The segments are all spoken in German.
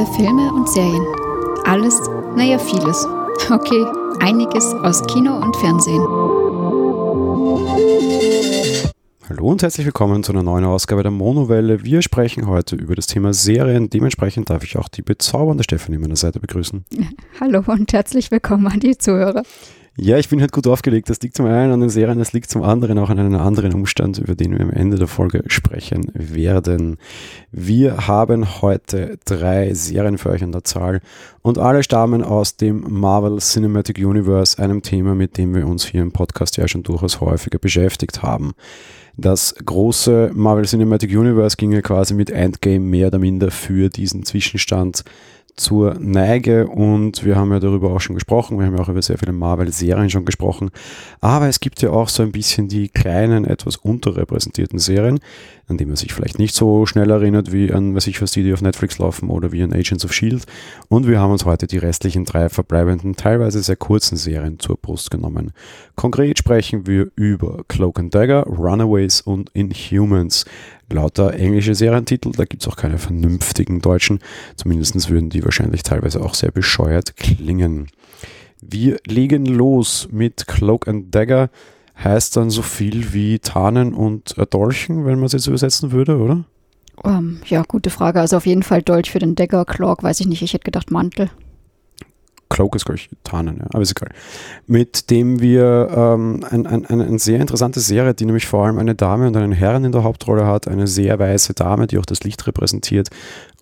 Monowelle Filme und Serien. Alles, naja, vieles. Okay, einiges aus Kino und Fernsehen. Hallo und herzlich willkommen zu einer neuen Ausgabe der Monowelle. Wir sprechen heute über das Thema Serien. Dementsprechend darf ich auch die bezaubernde Stefanie an meiner Seite begrüßen. Hallo und herzlich willkommen an die Zuhörer. Ja, ich bin halt gut aufgelegt. Das liegt zum einen an den Serien, das liegt zum anderen auch an einem anderen Umstand, über den wir am Ende der Folge sprechen werden. Wir haben heute drei Serien für euch an der Zahl und alle stammen aus dem Marvel Cinematic Universe, einem Thema, mit dem wir uns hier im Podcast ja schon durchaus häufiger beschäftigt haben. Das große Marvel Cinematic Universe ging ja quasi mit Endgame mehr oder minder für diesen Zwischenstand zur Neige und wir haben ja darüber auch schon gesprochen, wir haben ja auch über sehr viele Marvel-Serien schon gesprochen, aber es gibt ja auch so ein bisschen die kleinen, etwas unterrepräsentierten Serien, an die man sich vielleicht nicht so schnell erinnert wie an, was ich was die, die auf Netflix laufen oder wie an Agents of S.H.I.E.L.D. und wir haben uns heute die restlichen drei verbleibenden, teilweise sehr kurzen Serien zur Brust genommen. Konkret sprechen wir über Cloak and Dagger, Runaways und Inhumans lauter englische Serientitel, da gibt es auch keine vernünftigen deutschen, zumindest würden die wahrscheinlich teilweise auch sehr bescheuert klingen. Wir legen los mit Cloak and Dagger, heißt dann so viel wie Tarnen und Dolchen, wenn man es jetzt übersetzen würde, oder? Um, ähm, ja, gute Frage. Also auf jeden Fall Dolch für den Dagger, Cloak, weiß ich nicht, ich hätte gedacht Mantel. Cloak ist, glaube ich, Tarnen, ja, aber ist egal. Mit dem wir ähm, ein, ein, eine sehr interessante Serie, die nämlich vor allem eine Dame und einen Herrn in der Hauptrolle hat, eine sehr weiße Dame, die auch das Licht repräsentiert.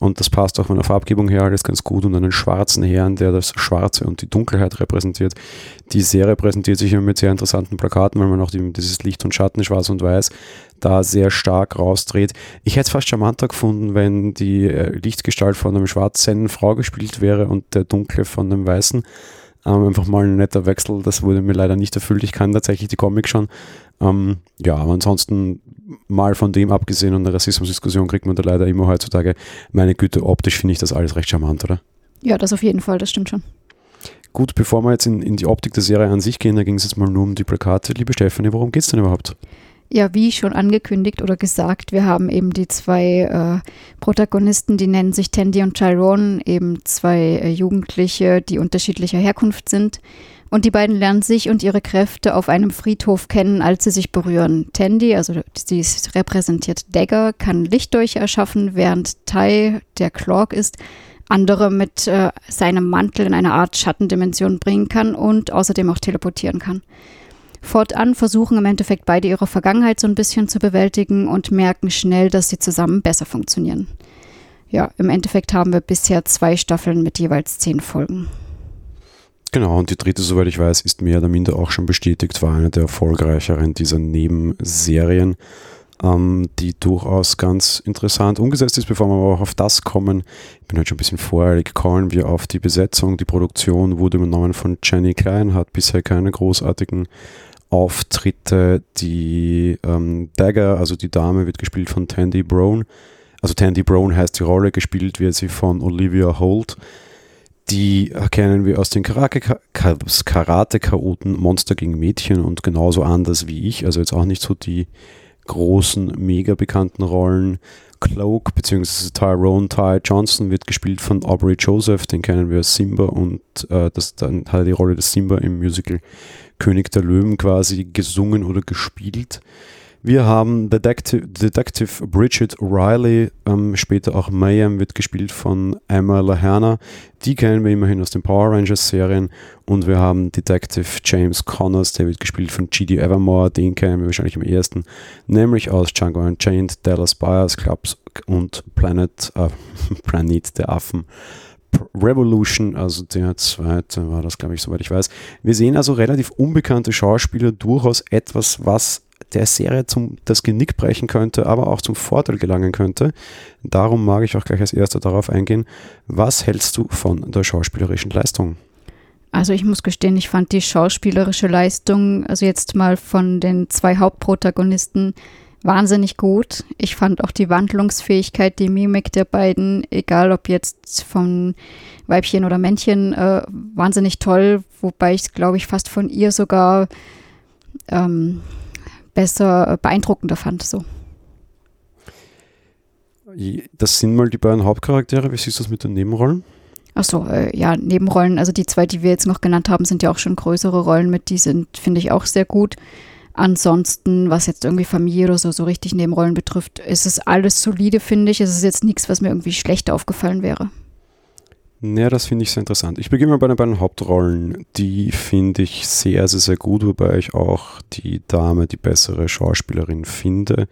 Und das passt auch von der Farbgebung her alles ganz gut. Und einen schwarzen Herrn, der das Schwarze und die Dunkelheit repräsentiert. Die Serie präsentiert sich immer mit sehr interessanten Plakaten, weil man auch die, dieses Licht und Schatten, schwarz und weiß, da sehr stark rausdreht. Ich hätte es fast charmanter gefunden, wenn die äh, Lichtgestalt von einem schwarzen Frau gespielt wäre und der dunkle von einem weißen. Ähm, einfach mal ein netter Wechsel, das wurde mir leider nicht erfüllt. Ich kann tatsächlich die Comics schon. Ähm, ja, aber ansonsten mal von dem abgesehen und der Rassismusdiskussion kriegt man da leider immer heutzutage. Meine Güte, optisch finde ich das alles recht charmant, oder? Ja, das auf jeden Fall, das stimmt schon. Gut, bevor wir jetzt in, in die Optik der Serie an sich gehen, da ging es jetzt mal nur um die Plakate. Liebe Stefanie, worum geht es denn überhaupt? Ja, wie schon angekündigt oder gesagt, wir haben eben die zwei äh, Protagonisten, die nennen sich Tandy und Tyrone, eben zwei äh, Jugendliche, die unterschiedlicher Herkunft sind. Und die beiden lernen sich und ihre Kräfte auf einem Friedhof kennen, als sie sich berühren. Tandy, also sie repräsentiert Dagger, kann Lichtdurche erschaffen, während Ty, der Clark ist, andere mit äh, seinem Mantel in eine Art Schattendimension bringen kann und außerdem auch teleportieren kann. Fortan versuchen im Endeffekt beide ihre Vergangenheit so ein bisschen zu bewältigen und merken schnell, dass sie zusammen besser funktionieren. Ja, im Endeffekt haben wir bisher zwei Staffeln mit jeweils zehn Folgen. Genau, und die dritte, soweit ich weiß, ist mehr oder minder auch schon bestätigt, war eine der erfolgreicheren dieser Nebenserien, ähm, die durchaus ganz interessant umgesetzt ist. Bevor wir aber auch auf das kommen, ich bin halt schon ein bisschen voreilig, kommen wir auf die Besetzung. Die Produktion wurde übernommen von Jenny Klein, hat bisher keine großartigen Auftritte. Die ähm, Dagger, also die Dame, wird gespielt von Tandy Brown. Also Tandy Brown heißt die Rolle, gespielt wird sie von Olivia Holt. Die kennen wir aus den Karate-Chaoten Monster gegen Mädchen und genauso anders wie ich. Also jetzt auch nicht so die großen, mega bekannten Rollen. Cloak bzw. Tyrone Ty Johnson wird gespielt von Aubrey Joseph, den kennen wir als Simba und äh, das, dann hat er die Rolle des Simba im Musical König der Löwen quasi gesungen oder gespielt. Wir haben Detective, Detective Bridget Riley, ähm, später auch Mayhem wird gespielt von Emma Laherna. Die kennen wir immerhin aus den Power Rangers Serien. Und wir haben Detective James Connors, der wird gespielt von G.D. Evermore. Den kennen wir wahrscheinlich am ersten, nämlich aus Django Unchained, Dallas Buyers Clubs und Planet, äh, Planet der Affen. Revolution, also der zweite war das, glaube ich, soweit ich weiß. Wir sehen also relativ unbekannte Schauspieler, durchaus etwas, was der Serie zum, das Genick brechen könnte, aber auch zum Vorteil gelangen könnte. Darum mag ich auch gleich als erster darauf eingehen. Was hältst du von der schauspielerischen Leistung? Also ich muss gestehen, ich fand die schauspielerische Leistung, also jetzt mal von den zwei Hauptprotagonisten, wahnsinnig gut. Ich fand auch die Wandlungsfähigkeit, die Mimik der beiden, egal ob jetzt von Weibchen oder Männchen, äh, wahnsinnig toll, wobei ich es, glaube ich, fast von ihr sogar ähm, besser, beeindruckender fand. So. Das sind mal die beiden Hauptcharaktere. Wie siehst du das mit den Nebenrollen? Achso, äh, ja, Nebenrollen, also die zwei, die wir jetzt noch genannt haben, sind ja auch schon größere Rollen mit, die sind, finde ich, auch sehr gut. Ansonsten, was jetzt irgendwie Familie oder so, so richtig Nebenrollen betrifft, ist es alles solide, finde ich. Es ist jetzt nichts, was mir irgendwie schlecht aufgefallen wäre. Naja, das finde ich sehr interessant. Ich beginne mal bei den beiden Hauptrollen. Die finde ich sehr, sehr, sehr gut, wobei ich auch die Dame, die bessere Schauspielerin finde.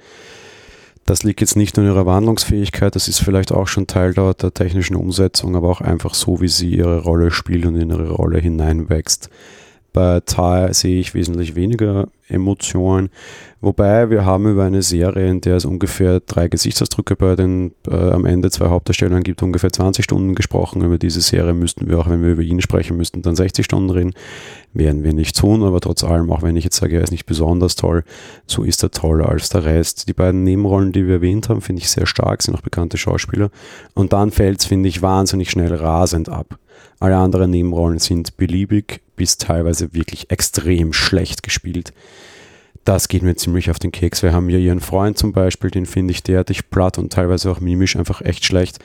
Das liegt jetzt nicht nur in ihrer Wandlungsfähigkeit, das ist vielleicht auch schon Teil der, der, technischen Umsetzung, aber auch einfach so, wie sie ihre Rolle spielt und in ihre Rolle hineinwächst. Bei Ty sehe ich wesentlich weniger Emotionen, wobei wir haben über eine Serie, in der es ungefähr drei Gesichtsausdrücke bei den äh, am Ende zwei Hauptdarstellern gibt, ungefähr 20 Stunden gesprochen. Über diese Serie müssten wir auch, wenn wir über ihn sprechen müssten, dann 60 Stunden reden. Werden wir nicht tun, aber trotz allem, auch wenn ich jetzt sage, er ist nicht besonders toll, so ist er toller als der Rest. Die beiden Nebenrollen, die wir erwähnt haben, finde ich sehr stark, sind auch bekannte Schauspieler. Und dann fällt es, finde ich, wahnsinnig schnell rasend ab. Alle anderen Nebenrollen sind beliebig bis teilweise wirklich extrem schlecht gespielt. Das geht mir ziemlich auf den Keks. Wir haben hier ihren Freund zum Beispiel, den finde ich derartig platt und teilweise auch mimisch einfach echt schlecht.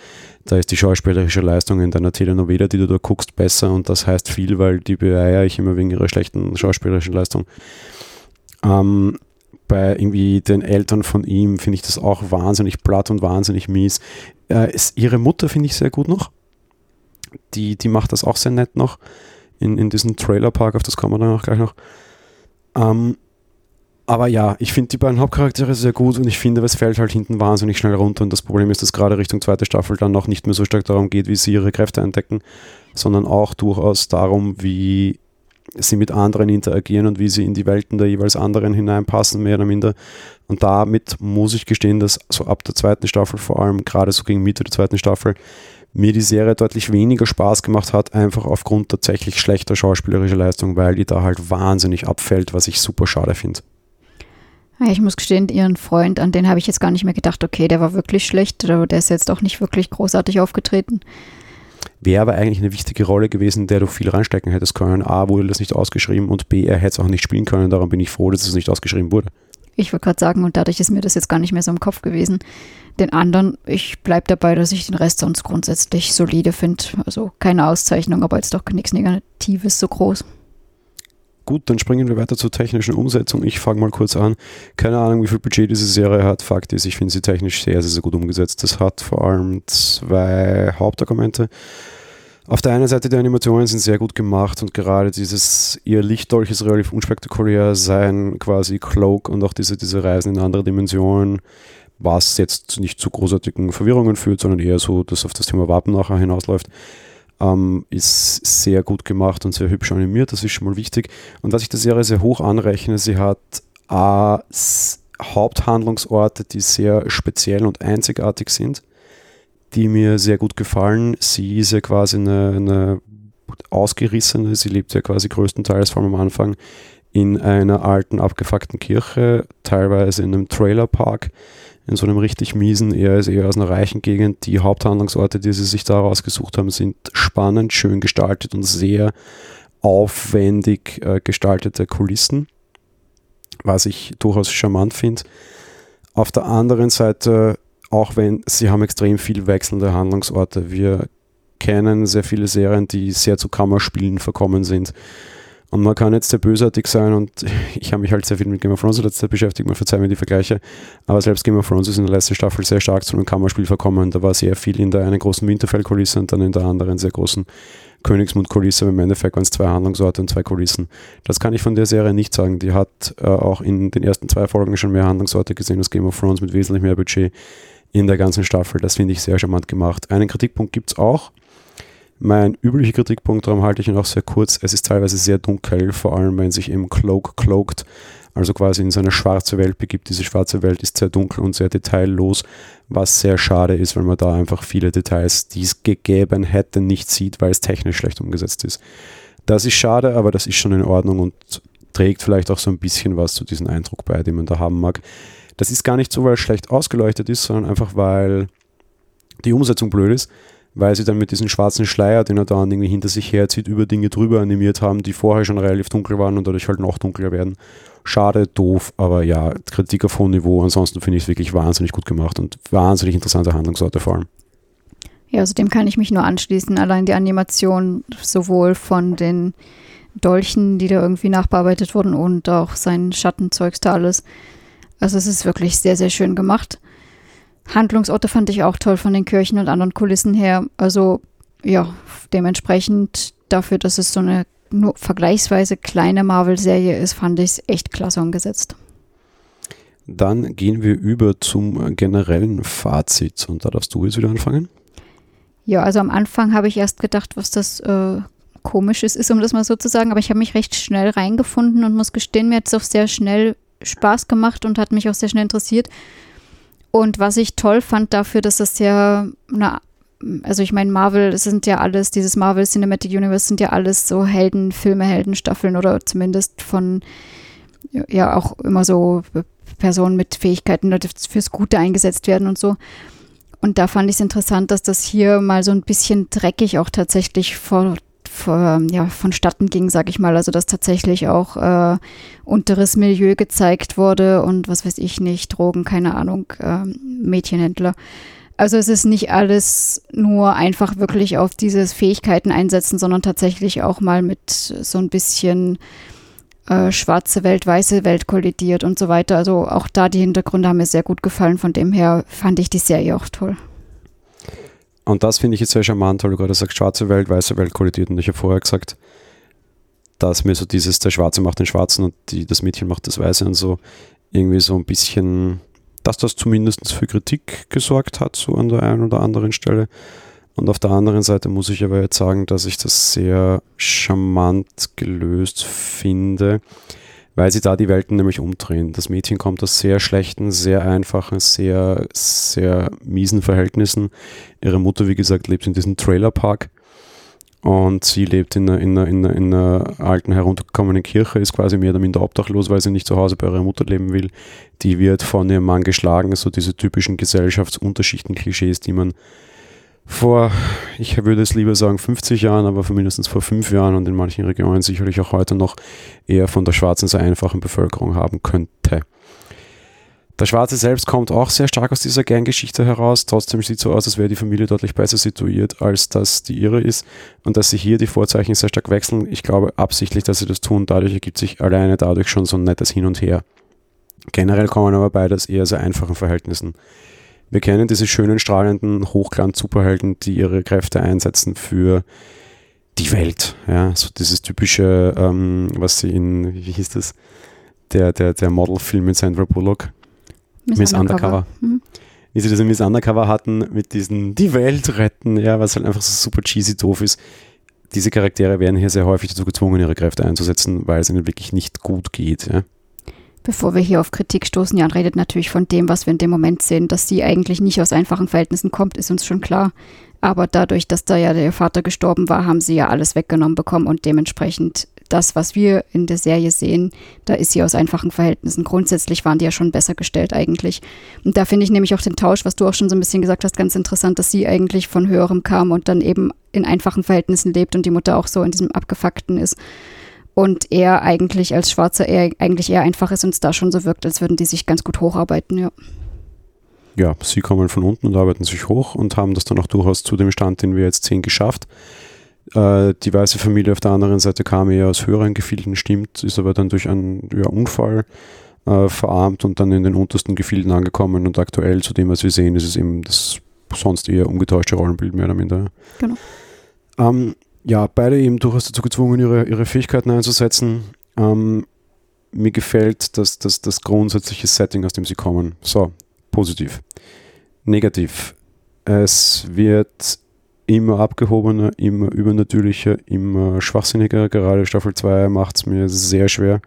Da ist die schauspielerische Leistung in deiner Telenovela, die du da guckst, besser und das heißt viel, weil die beeiere ich immer wegen ihrer schlechten schauspielerischen Leistung. Ähm, bei irgendwie den Eltern von ihm finde ich das auch wahnsinnig platt und wahnsinnig mies. Äh, ist, ihre Mutter finde ich sehr gut noch die, die macht das auch sehr nett noch in, in diesem Trailerpark, auf das kommen wir dann auch gleich noch. Ähm, aber ja, ich finde die beiden Hauptcharaktere sehr gut und ich finde, es fällt halt hinten wahnsinnig schnell runter und das Problem ist, dass gerade Richtung zweite Staffel dann noch nicht mehr so stark darum geht, wie sie ihre Kräfte entdecken, sondern auch durchaus darum, wie sie mit anderen interagieren und wie sie in die Welten der jeweils anderen hineinpassen, mehr oder minder. Und damit muss ich gestehen, dass so ab der zweiten Staffel, vor allem gerade so gegen Mitte der zweiten Staffel, mir die Serie deutlich weniger Spaß gemacht hat, einfach aufgrund tatsächlich schlechter schauspielerischer Leistung, weil die da halt wahnsinnig abfällt, was ich super schade finde. Ich muss gestehen, ihren Freund, an den habe ich jetzt gar nicht mehr gedacht, okay, der war wirklich schlecht, aber der ist jetzt auch nicht wirklich großartig aufgetreten. Wäre aber eigentlich eine wichtige Rolle gewesen, der du viel reinstecken hättest können. A, wurde das nicht ausgeschrieben und B, er hätte es auch nicht spielen können. Darum bin ich froh, dass es nicht ausgeschrieben wurde. Ich wollte gerade sagen, und dadurch ist mir das jetzt gar nicht mehr so im Kopf gewesen. Den anderen, ich bleibe dabei, dass ich den Rest sonst grundsätzlich solide finde. Also keine Auszeichnung, aber jetzt doch nichts Negatives so groß. Gut, dann springen wir weiter zur technischen Umsetzung. Ich fange mal kurz an. Keine Ahnung, wie viel Budget diese Serie hat. Fakt ist, ich finde sie technisch sehr, sehr, sehr gut umgesetzt. Das hat vor allem zwei Hauptargumente. Auf der einen Seite, die Animationen sind sehr gut gemacht und gerade dieses, ihr Lichtdolch ist relativ unspektakulär, sein quasi Cloak und auch diese, diese Reisen in andere Dimensionen, was jetzt nicht zu großartigen Verwirrungen führt, sondern eher so, dass auf das Thema Wappen nachher hinausläuft, ähm, ist sehr gut gemacht und sehr hübsch animiert, das ist schon mal wichtig. Und was ich der Serie sehr hoch anrechne, sie hat A, Haupthandlungsorte, die sehr speziell und einzigartig sind die mir sehr gut gefallen. Sie ist ja quasi eine, eine ausgerissene, sie lebt ja quasi größtenteils vor allem am Anfang in einer alten, abgefuckten Kirche, teilweise in einem Trailerpark, in so einem richtig miesen, er ist eher aus einer reichen Gegend. Die Haupthandlungsorte, die sie sich da rausgesucht haben, sind spannend, schön gestaltet und sehr aufwendig äh, gestaltete Kulissen, was ich durchaus charmant finde. Auf der anderen Seite auch wenn sie haben extrem viel wechselnde Handlungsorte. Wir kennen sehr viele Serien, die sehr zu Kammerspielen verkommen sind. Und man kann jetzt sehr bösartig sein und ich habe mich halt sehr viel mit Game of Thrones in letzter Zeit beschäftigt, man verzeiht mir die Vergleiche, aber selbst Game of Thrones ist in der letzten Staffel sehr stark zu einem Kammerspiel verkommen. Da war sehr viel in der einen großen Winterfell-Kulisse und dann in der anderen sehr großen Königsmund-Kulisse. Im Endeffekt waren es zwei Handlungsorte und zwei Kulissen. Das kann ich von der Serie nicht sagen. Die hat äh, auch in den ersten zwei Folgen schon mehr Handlungsorte gesehen als Game of Thrones mit wesentlich mehr Budget in der ganzen Staffel. Das finde ich sehr charmant gemacht. Einen Kritikpunkt gibt es auch. Mein üblicher Kritikpunkt, darum halte ich ihn auch sehr kurz. Es ist teilweise sehr dunkel, vor allem wenn sich eben Cloak cloakt, also quasi in seine schwarze Welt begibt. Diese schwarze Welt ist sehr dunkel und sehr detaillos, was sehr schade ist, weil man da einfach viele Details, die es gegeben hätte, nicht sieht, weil es technisch schlecht umgesetzt ist. Das ist schade, aber das ist schon in Ordnung und trägt vielleicht auch so ein bisschen was zu diesem Eindruck bei, den man da haben mag. Das ist gar nicht so, weil es schlecht ausgeleuchtet ist, sondern einfach, weil die Umsetzung blöd ist. weil sie dann mit diesem schwarzen Schleier, den er dann irgendwie hinter sich herzieht, über Dinge drüber animiert haben, die vorher schon relativ dunkel waren und dadurch halt noch dunkler werden. Schade, doof, aber ja, Kritik auf hohem Niveau. Ansonsten finde ich es wirklich wahnsinnig gut gemacht und wahnsinnig interessante Handlungsorte vor allem. Ja, also dem kann ich mich nur anschließen. Allein die Animation sowohl von den Dolchen, die da irgendwie nachbearbeitet wurden und auch sein Schattenzeugs da alles. Also es ist wirklich sehr, sehr schön gemacht. Handlungsorte fand ich auch toll von den Kirchen und anderen Kulissen her. Also ja, dementsprechend dafür, dass es so eine nur vergleichsweise kleine Marvel-Serie ist, fand ich es echt klasse umgesetzt. Dann gehen wir über zum generellen Fazit und da darfst du jetzt wieder anfangen. Ja, also am Anfang habe ich erst gedacht, was das äh, komisches ist, um das mal so zu sagen, aber ich habe mich recht schnell reingefunden und muss gestehen, mir hat es auch sehr schnell Spaß gemacht und hat mich auch sehr schnell interessiert. Und was ich toll fand dafür, dass das ja, na, also ich meine, Marvel sind ja alles, dieses Marvel Cinematic Universe sind ja alles so Heldenfilme, Heldenstaffeln oder zumindest von, ja, auch immer so Personen mit Fähigkeiten, die fürs Gute eingesetzt werden und so. Und da fand ich es interessant, dass das hier mal so ein bisschen dreckig auch tatsächlich vor ja, vonstatten ging, sag ich mal. Also dass tatsächlich auch äh, unteres Milieu gezeigt wurde und was weiß ich nicht, Drogen, keine Ahnung, äh, Mädchenhändler. Also es ist nicht alles nur einfach wirklich auf diese Fähigkeiten einsetzen, sondern tatsächlich auch mal mit so ein bisschen äh, schwarze Welt, weiße Welt kollidiert und so weiter. Also auch da die Hintergründe haben mir sehr gut gefallen. Von dem her fand ich die Serie auch toll. Und das finde ich jetzt sehr charmant, weil du gerade sagst, schwarze Welt, weiße Welt kollidiert. Und ich habe vorher gesagt, dass mir so dieses, der Schwarze macht den Schwarzen und die, das Mädchen macht das Weiße und so irgendwie so ein bisschen, dass das zumindest für Kritik gesorgt hat, so an der einen oder anderen Stelle. Und auf der anderen Seite muss ich aber jetzt sagen, dass ich das sehr charmant gelöst finde weil sie da die Welten nämlich umdrehen. Das Mädchen kommt aus sehr schlechten, sehr einfachen, sehr, sehr miesen Verhältnissen. Ihre Mutter, wie gesagt, lebt in diesem Trailerpark und sie lebt in einer, in, einer, in, einer, in einer alten, heruntergekommenen Kirche, ist quasi mehr oder minder obdachlos, weil sie nicht zu Hause bei ihrer Mutter leben will. Die wird von ihrem Mann geschlagen, so diese typischen Gesellschaftsunterschichten-Klischees, die man vor, ich würde es lieber sagen 50 Jahren, aber für mindestens vor fünf Jahren und in manchen Regionen sicherlich auch heute noch eher von der schwarzen, sehr einfachen Bevölkerung haben könnte. Der Schwarze selbst kommt auch sehr stark aus dieser Ganggeschichte heraus. Trotzdem sieht es so aus, als wäre die Familie deutlich besser situiert, als dass die ihre ist. Und dass sie hier die Vorzeichen sehr stark wechseln. Ich glaube absichtlich, dass sie das tun. Dadurch ergibt sich alleine dadurch schon so ein nettes Hin und Her. Generell kommen aber beide aus eher sehr einfachen Verhältnissen. Wir kennen diese schönen, strahlenden Hochglanz-Superhelden, die ihre Kräfte einsetzen für die Welt. Ja, so dieses typische, ähm, was sie in, wie hieß das, der, der, der Modelfilm mit Sandra Bullock, Miss, Miss Undercover. Undercover. Mhm. Wie sie das in Miss Undercover hatten mit diesen Die Welt retten, ja, was halt einfach so super cheesy doof ist. Diese Charaktere werden hier sehr häufig dazu gezwungen, ihre Kräfte einzusetzen, weil es ihnen wirklich nicht gut geht. Ja. Bevor wir hier auf Kritik stoßen, Jan redet natürlich von dem, was wir in dem Moment sehen, dass sie eigentlich nicht aus einfachen Verhältnissen kommt, ist uns schon klar. Aber dadurch, dass da ja der Vater gestorben war, haben sie ja alles weggenommen bekommen und dementsprechend das, was wir in der Serie sehen, da ist sie aus einfachen Verhältnissen. Grundsätzlich waren die ja schon besser gestellt eigentlich. Und da finde ich nämlich auch den Tausch, was du auch schon so ein bisschen gesagt hast, ganz interessant, dass sie eigentlich von höherem kam und dann eben in einfachen Verhältnissen lebt und die Mutter auch so in diesem abgefuckten ist und er eigentlich als Schwarzer eher, eigentlich eher einfach ist und es da schon so wirkt, als würden die sich ganz gut hocharbeiten, ja. Ja, sie kommen von unten und arbeiten sich hoch und haben das dann auch durchaus zu dem Stand, den wir jetzt sehen, geschafft. Äh, die weiße Familie auf der anderen Seite kam eher aus höheren Gefilden, stimmt, ist aber dann durch einen ja, Unfall äh, verarmt und dann in den untersten Gefilden angekommen und aktuell zu dem, was wir sehen, ist es eben das sonst eher umgetauschte Rollenbild mehr oder minder. Genau. Ähm, ja, beide eben durchaus dazu gezwungen, ihre, ihre Fähigkeiten einzusetzen. Ähm, mir gefällt das, das, das grundsätzliche Setting, aus dem sie kommen. So, positiv. Negativ. Es wird immer abgehobener, immer übernatürlicher, immer schwachsinniger. Gerade Staffel 2 macht es mir sehr schwer.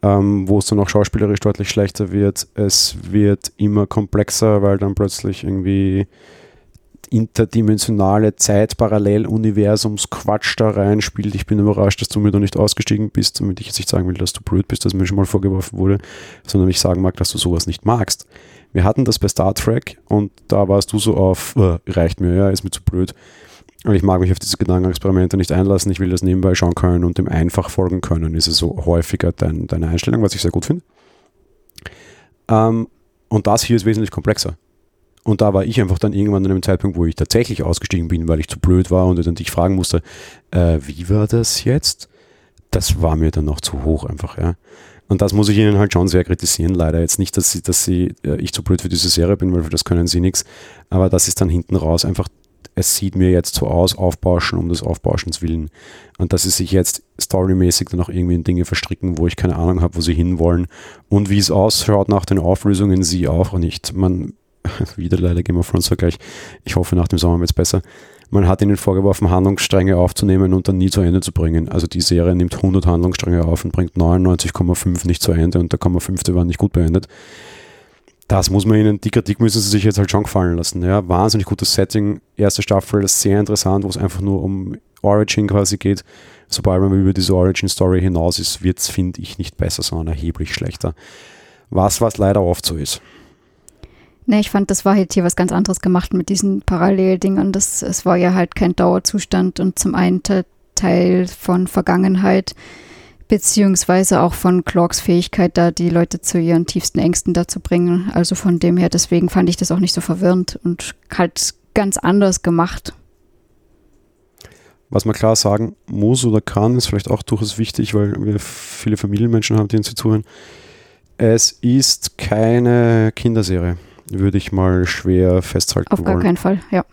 Ähm, wo es dann auch schauspielerisch deutlich schlechter wird. Es wird immer komplexer, weil dann plötzlich irgendwie interdimensionale Zeitparalleluniversums-Quatsch da reinspielt. Ich bin überrascht, dass du mir da nicht ausgestiegen bist, damit ich jetzt nicht sagen will, dass du blöd bist, dass mir schon mal vorgeworfen wurde, sondern ich sagen mag, dass du sowas nicht magst. Wir hatten das bei Star Trek und da warst du so auf, äh, reicht mir, ja, ist mir zu blöd. Und ich mag mich auf diese Gedankenexperimente nicht einlassen. Ich will das nebenbei schauen können und dem einfach folgen können. Ist es so häufiger dein, deine Einstellung, was ich sehr gut finde. Ähm, und das hier ist wesentlich komplexer. Und da war ich einfach dann irgendwann an einem Zeitpunkt, wo ich tatsächlich ausgestiegen bin, weil ich zu blöd war und dann dich fragen musste, äh, wie war das jetzt? Das war mir dann noch zu hoch einfach, ja. Und das muss ich ihnen halt schon sehr kritisieren, leider. Jetzt nicht, dass sie, dass sie, äh, ich zu blöd für diese Serie bin, weil für das können sie nichts. Aber das ist dann hinten raus einfach, es sieht mir jetzt so aus, aufbauschen um des Aufbauschens willen. Und dass sie sich jetzt storymäßig dann auch irgendwie in Dinge verstricken, wo ich keine Ahnung habe, wo sie hinwollen. Und wie es ausschaut nach den Auflösungen, sie auch nicht. Man wieder leider Game of Thrones Vergleich. Ich hoffe, nach dem Sommer wird es besser. Man hat ihnen vorgeworfen, Handlungsstränge aufzunehmen und dann nie zu Ende zu bringen. Also die Serie nimmt 100 Handlungsstränge auf und bringt 99,5 nicht zu Ende und der 0,5. war nicht gut beendet. Das muss man ihnen, die Kritik müssen sie sich jetzt halt schon gefallen lassen. Ja, wahnsinnig gutes Setting, erste Staffel, ist sehr interessant, wo es einfach nur um Origin quasi geht. Sobald man über diese Origin-Story hinaus ist, wird es, finde ich, nicht besser, sondern erheblich schlechter. Was, was leider oft so ist. Ne, ich fand, das war halt hier was ganz anderes gemacht mit diesen Paralleldingern. Das, es war ja halt kein Dauerzustand und zum einen Teil von Vergangenheit, beziehungsweise auch von Clarks Fähigkeit, da die Leute zu ihren tiefsten Ängsten dazu bringen. Also von dem her, deswegen fand ich das auch nicht so verwirrend und halt ganz anders gemacht. Was man klar sagen muss oder kann, ist vielleicht auch durchaus wichtig, weil wir viele Familienmenschen haben, die uns zuhören. Es ist keine Kinderserie würde ich mal schwer festhalten Auf gar wollen. keinen Fall, ja.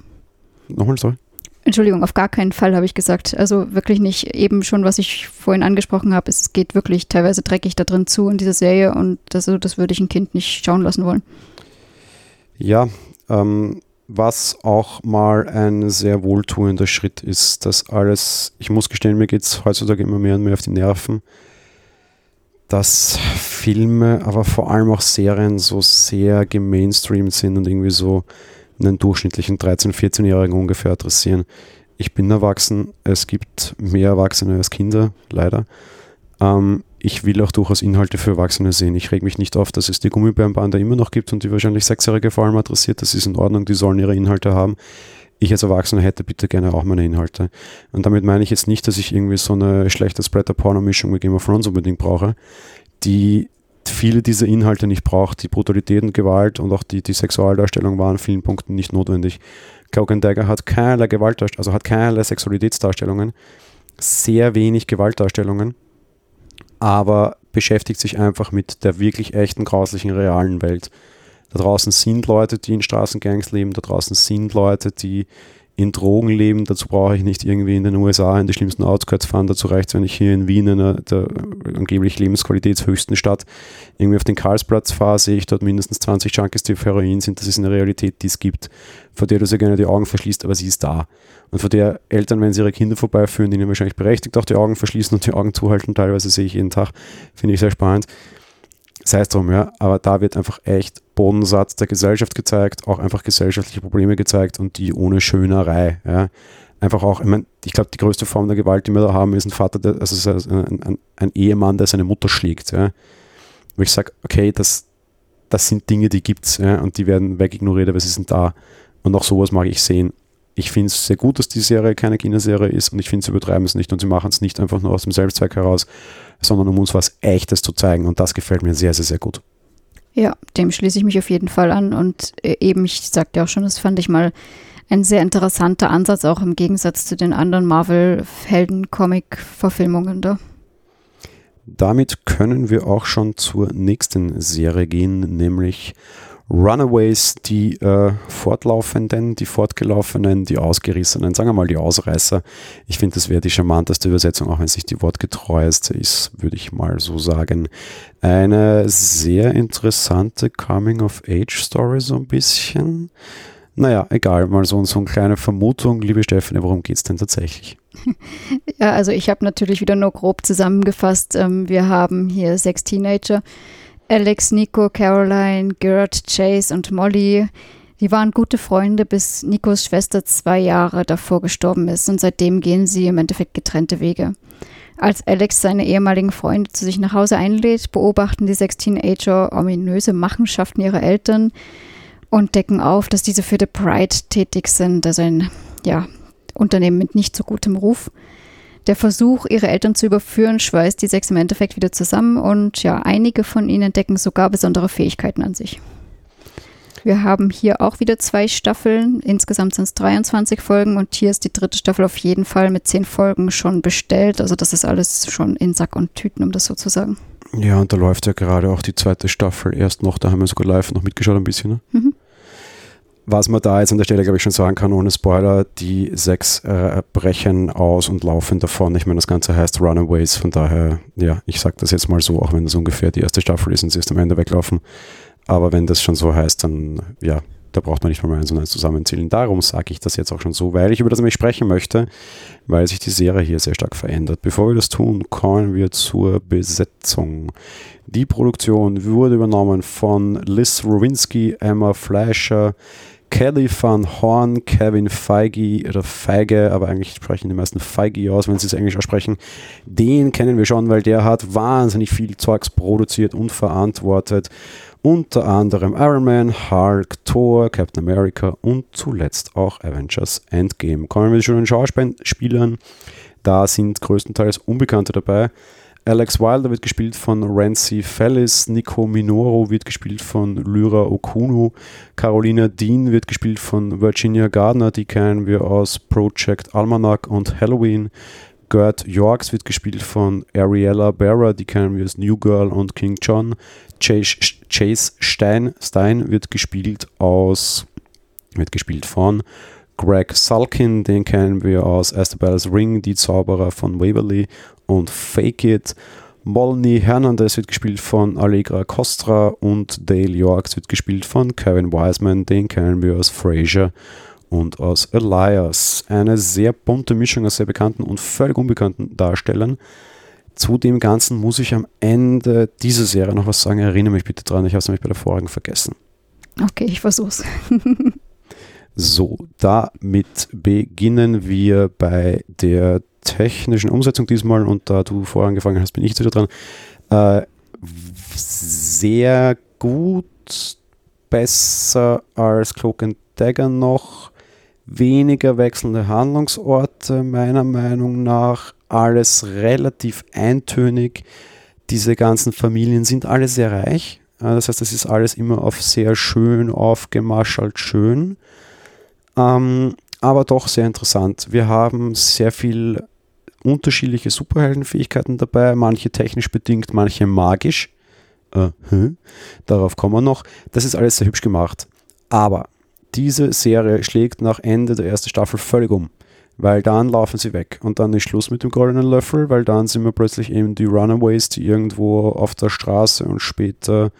Nochmal, sorry. Entschuldigung, auf gar keinen Fall habe ich gesagt. Also wirklich nicht eben schon, was ich vorhin angesprochen habe. Es geht wirklich teilweise dreckig da drin zu in dieser Serie und das, das würde ich ein Kind nicht schauen lassen wollen. Ja, ähm, was auch mal ein sehr wohltuender Schritt ist, dass alles, ich muss gestehen, mir geht es heutzutage immer mehr und mehr auf die Nerven dass Filme, aber vor allem auch Serien so sehr gemainstreamt sind und irgendwie so einen durchschnittlichen 13-, 14-Jährigen ungefähr adressieren. Ich bin erwachsen, es gibt mehr Erwachsene als Kinder, leider. Ähm, ich will auch durchaus Inhalte für Erwachsene sehen. Ich reg mich nicht auf, dass es die Gummibärenbande immer noch gibt und die wahrscheinlich Sechsjährige vor allem adressiert. Das ist in Ordnung, die sollen ihre Inhalte haben ich als Erwachsener hätte bitte gerne auch meine Inhalte. Und damit meine ich jetzt nicht, dass ich irgendwie so eine schlechte Splatter-Porno-Mischung mit Game of Thrones unbedingt brauche, die viele dieser Inhalte nicht braucht. Die Brutalität und Gewalt und auch die, die Sexualdarstellung waren in vielen Punkten nicht notwendig. Cloak Dagger hat keinerlei Gewaltdarstellungen, also hat keinerlei Sexualitätsdarstellungen, sehr wenig Gewaltdarstellungen, aber beschäftigt sich einfach mit der wirklich echten, grauslichen, realen Welt. Da draußen sind Leute, die in Straßengangs leben, da draußen sind Leute, die in Drogen leben. Dazu brauche ich nicht irgendwie in den USA in die schlimmsten Outskirts fahren. Dazu reicht es, wenn ich hier in Wien, in einer der angeblich lebensqualitätshöchsten Stadt, irgendwie auf den Karlsplatz fahre, sehe ich dort mindestens 20 Junkies, die auf Heroin sind. Das ist eine Realität, die es gibt, vor der du sehr gerne die Augen verschließt, aber sie ist da. Und vor der Eltern, wenn sie ihre Kinder vorbeiführen, ihnen wahrscheinlich berechtigt auch die Augen verschließen und die Augen zuhalten, teilweise sehe ich jeden Tag, finde ich sehr spannend sei es drum, ja, aber da wird einfach echt Bodensatz der Gesellschaft gezeigt, auch einfach gesellschaftliche Probleme gezeigt und die ohne Schönerei, ja. Einfach auch, ich meine, ich glaube, die größte Form der Gewalt, die wir da haben, ist ein Vater, der, also ein, ein, ein Ehemann, der seine Mutter schlägt, ja. Wo ich sage, okay, das, das sind Dinge, die gibt's, ja, und die werden wegignoriert, aber sie sind da. Und auch sowas mag ich sehen. Ich finde es sehr gut, dass die Serie keine Kinderserie ist und ich finde, sie übertreiben es nicht und sie machen es nicht einfach nur aus dem Selbstzweck heraus, sondern um uns was Echtes zu zeigen. Und das gefällt mir sehr, sehr, sehr gut. Ja, dem schließe ich mich auf jeden Fall an. Und äh, eben, ich sagte ja auch schon, das fand ich mal ein sehr interessanter Ansatz, auch im Gegensatz zu den anderen Marvel-Helden-Comic-Verfilmungen da. Damit können wir auch schon zur nächsten Serie gehen, nämlich Runaways, die äh, Fortlaufenden, die Fortgelaufenen, die Ausgerissenen, sagen wir mal die Ausreißer. Ich finde, das wäre die charmanteste Übersetzung, auch wenn es nicht die wortgetreueste ist, würde ich mal so sagen. Eine sehr interessante Coming-of-Age-Story, so ein bisschen. Naja, egal, mal so, so eine kleine Vermutung. Liebe Stephanie, worum geht es denn tatsächlich? Ja, also ich habe natürlich wieder nur grob zusammengefasst. Ähm, wir haben hier sechs Teenager Alex, Nico, Caroline, Gert, Chase und Molly Die waren gute Freunde, bis Nikos Schwester zwei Jahre davor gestorben ist und seitdem gehen sie im Endeffekt getrennte Wege. Als Alex seine ehemaligen Freunde zu sich nach Hause einlädt, beobachten die sechs Teenager ominöse Machenschaften ihrer Eltern und decken auf, dass diese für The Pride tätig sind, also ein ja, Unternehmen mit nicht so gutem Ruf. Der Versuch, ihre Eltern zu überführen, schweißt die sechs im Endeffekt wieder zusammen und ja, einige von ihnen entdecken sogar besondere Fähigkeiten an sich. Wir haben hier auch wieder zwei Staffeln. Insgesamt sind es 23 Folgen und hier ist die dritte Staffel auf jeden Fall mit zehn Folgen schon bestellt. Also das ist alles schon in Sack und Tüten, um das so zu sagen. Ja, und da läuft ja gerade auch die zweite Staffel erst noch. Da haben wir sogar live noch mitgeschaut ein bisschen. Ne? Mhm. Was man da jetzt an der Stelle, glaube ich, schon sagen kann, ohne Spoiler, die sechs äh, brechen aus und laufen davon. Ich meine, das Ganze heißt Runaways, von daher, ja, ich sage das jetzt mal so, auch wenn das ungefähr die erste Staffel ist und sie ist am Ende weglaufen. Aber wenn das schon so heißt, dann ja, da braucht man nicht mal eins und eins zusammenzählen. Darum sage ich das jetzt auch schon so, weil ich über das nämlich sprechen möchte, weil sich die Serie hier sehr stark verändert. Bevor wir das tun, kommen wir zur Besetzung. Die Produktion wurde übernommen von Liz Rowinski, Emma Fleischer, Kelly Van Horn, Kevin Feige oder Feige, aber eigentlich sprechen die meisten Feige aus, wenn sie es Englisch aussprechen. Den kennen wir schon, weil der hat wahnsinnig viel Zeugs produziert und verantwortet unter anderem Iron Man, Hulk, Thor, Captain America und zuletzt auch Avengers Endgame. Kommen wir schon den Schauspielern, da sind größtenteils Unbekannte dabei. Alex Wilder wird gespielt von Rancy Fellis, Nico Minoro wird gespielt von Lyra Okuno, Carolina Dean wird gespielt von Virginia Gardner, die kennen wir aus Project Almanac und Halloween. Gerd Yorks wird gespielt von Ariella Barra, die kennen wir als New Girl und King John. Chase, Chase Stein, Stein wird gespielt aus, wird gespielt von Greg Sulkin, den kennen wir aus Astabel's Ring, die Zauberer von Waverly und Fake It. Molly Hernandez wird gespielt von Allegra Costra und Dale Yorks wird gespielt von Kevin Wiseman, den kennen wir aus Frasier und aus Elias. Eine sehr bunte Mischung aus sehr bekannten und völlig unbekannten Darstellern zu dem Ganzen muss ich am Ende dieser Serie noch was sagen. Erinnere mich bitte dran, ich habe es nämlich bei der vorigen vergessen. Okay, ich versuch's. so, damit beginnen wir bei der technischen Umsetzung diesmal und da du vorher angefangen hast, bin ich jetzt wieder dran. Äh, sehr gut, besser als Cloak and Dagger noch, weniger wechselnde Handlungsorte meiner Meinung nach, alles relativ eintönig. Diese ganzen Familien sind alle sehr reich. Das heißt, das ist alles immer auf sehr schön aufgemaschelt schön. Ähm, aber doch sehr interessant. Wir haben sehr viel unterschiedliche Superheldenfähigkeiten dabei, manche technisch bedingt, manche magisch. Äh, hm? Darauf kommen wir noch. Das ist alles sehr hübsch gemacht. Aber diese Serie schlägt nach Ende der ersten Staffel völlig um weil dann laufen sie weg und dann ist Schluss mit dem goldenen Löffel, weil dann sind wir plötzlich eben die Runaways, die irgendwo auf der Straße und später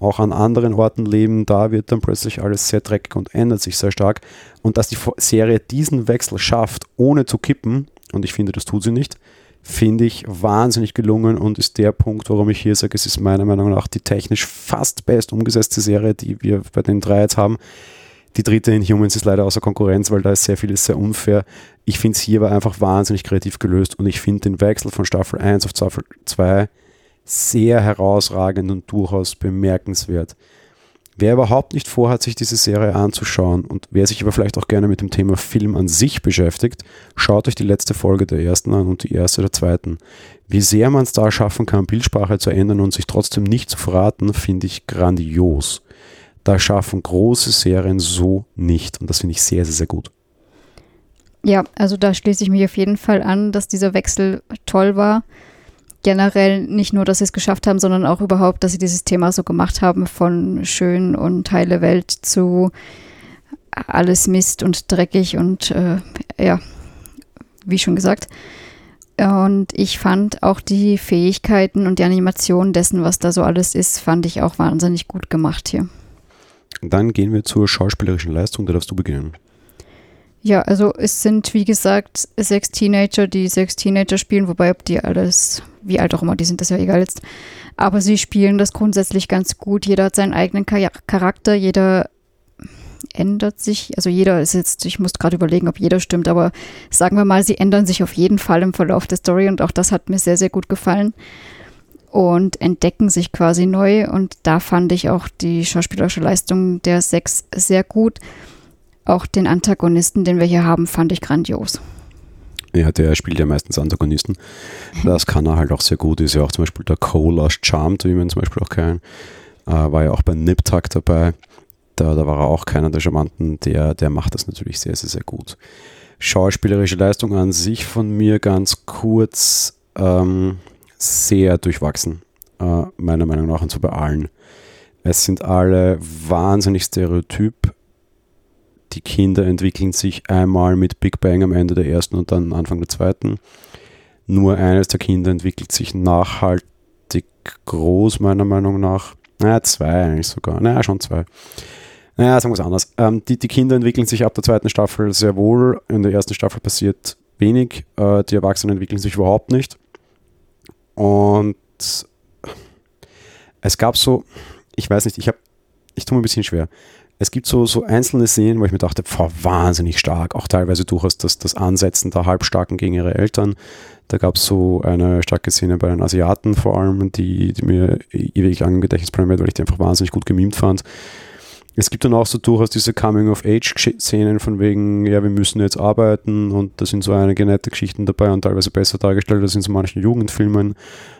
auch an anderen Orten leben. Da wird dann plötzlich alles sehr dreckig und ändert sich sehr stark. Und dass die Serie diesen Wechsel schafft, ohne zu kippen, und ich finde, das tut sie nicht, finde ich wahnsinnig gelungen und ist der Punkt, warum ich hier sage, es ist meiner Meinung nach die technisch fast best umgesetzte Serie, die wir bei den drei jetzt haben. Die dritte in Humans ist leider außer Konkurrenz, weil da ist sehr vieles sehr unfair. Ich finde es hier war einfach wahnsinnig kreativ gelöst und ich finde den Wechsel von Staffel 1 auf Staffel 2 sehr herausragend und durchaus bemerkenswert. Wer überhaupt nicht vorhat, sich diese Serie anzuschauen und wer sich aber vielleicht auch gerne mit dem Thema Film an sich beschäftigt, schaut euch die letzte Folge der ersten an und die erste der zweiten. Wie sehr man es da schaffen kann, Bildsprache zu ändern und sich trotzdem nicht zu verraten, finde ich grandios. Da schaffen große Serien so nicht. Und das finde ich sehr, sehr, sehr gut. Ja, also da schließe ich mich auf jeden Fall an, dass dieser Wechsel toll war. Generell nicht nur, dass sie es geschafft haben, sondern auch überhaupt, dass sie dieses Thema so gemacht haben, von schön und heile Welt zu alles Mist und dreckig und äh, ja, wie schon gesagt. Und ich fand auch die Fähigkeiten und die Animation dessen, was da so alles ist, fand ich auch wahnsinnig gut gemacht hier. Dann gehen wir zur schauspielerischen Leistung, da darfst du beginnen. Ja, also es sind wie gesagt sechs Teenager, die sechs Teenager spielen, wobei ob die alles, wie alt auch immer die sind, das ja egal jetzt. Aber sie spielen das grundsätzlich ganz gut. Jeder hat seinen eigenen Charakter, jeder ändert sich, also jeder ist jetzt, ich muss gerade überlegen, ob jeder stimmt, aber sagen wir mal, sie ändern sich auf jeden Fall im Verlauf der Story und auch das hat mir sehr, sehr gut gefallen und entdecken sich quasi neu und da fand ich auch die schauspielerische Leistung der sechs sehr gut. Auch den Antagonisten, den wir hier haben, fand ich grandios. Ja, der spielt ja meistens Antagonisten. Das kann er halt auch sehr gut. Ist ja auch zum Beispiel der Cole aus Charmed, wie man zum Beispiel auch kennen. Äh, war ja auch bei Nip Tuck dabei. Da, da war er auch keiner der Charmanten. Der, der macht das natürlich sehr, sehr, sehr gut. Schauspielerische Leistung an sich von mir ganz kurz ähm, sehr durchwachsen, äh, meiner Meinung nach, und so bei allen. Es sind alle wahnsinnig stereotyp. Die Kinder entwickeln sich einmal mit Big Bang am Ende der ersten und dann Anfang der zweiten. Nur eines der Kinder entwickelt sich nachhaltig groß, meiner Meinung nach. Naja, zwei eigentlich sogar. Naja, schon zwei. Naja, sagen wir es anders. Ähm, die, die Kinder entwickeln sich ab der zweiten Staffel sehr wohl. In der ersten Staffel passiert wenig. Äh, die Erwachsenen entwickeln sich überhaupt nicht. Und es gab so, ich weiß nicht, ich habe, ich tue mir ein bisschen schwer. Es gibt so, so einzelne Szenen, wo ich mir dachte, boah, wahnsinnig stark. Auch teilweise durchaus das, das Ansetzen der Halbstarken gegen ihre Eltern. Da gab es so eine starke Szene bei den Asiaten vor allem, die, die mir ewig lang im Gedächtnis bleiben wird, weil ich die einfach wahnsinnig gut gemimt fand. Es gibt dann auch so durchaus diese Coming-of-Age-Szenen von wegen, ja, wir müssen jetzt arbeiten und da sind so einige nette Geschichten dabei und teilweise besser dargestellt als in so manchen Jugendfilmen.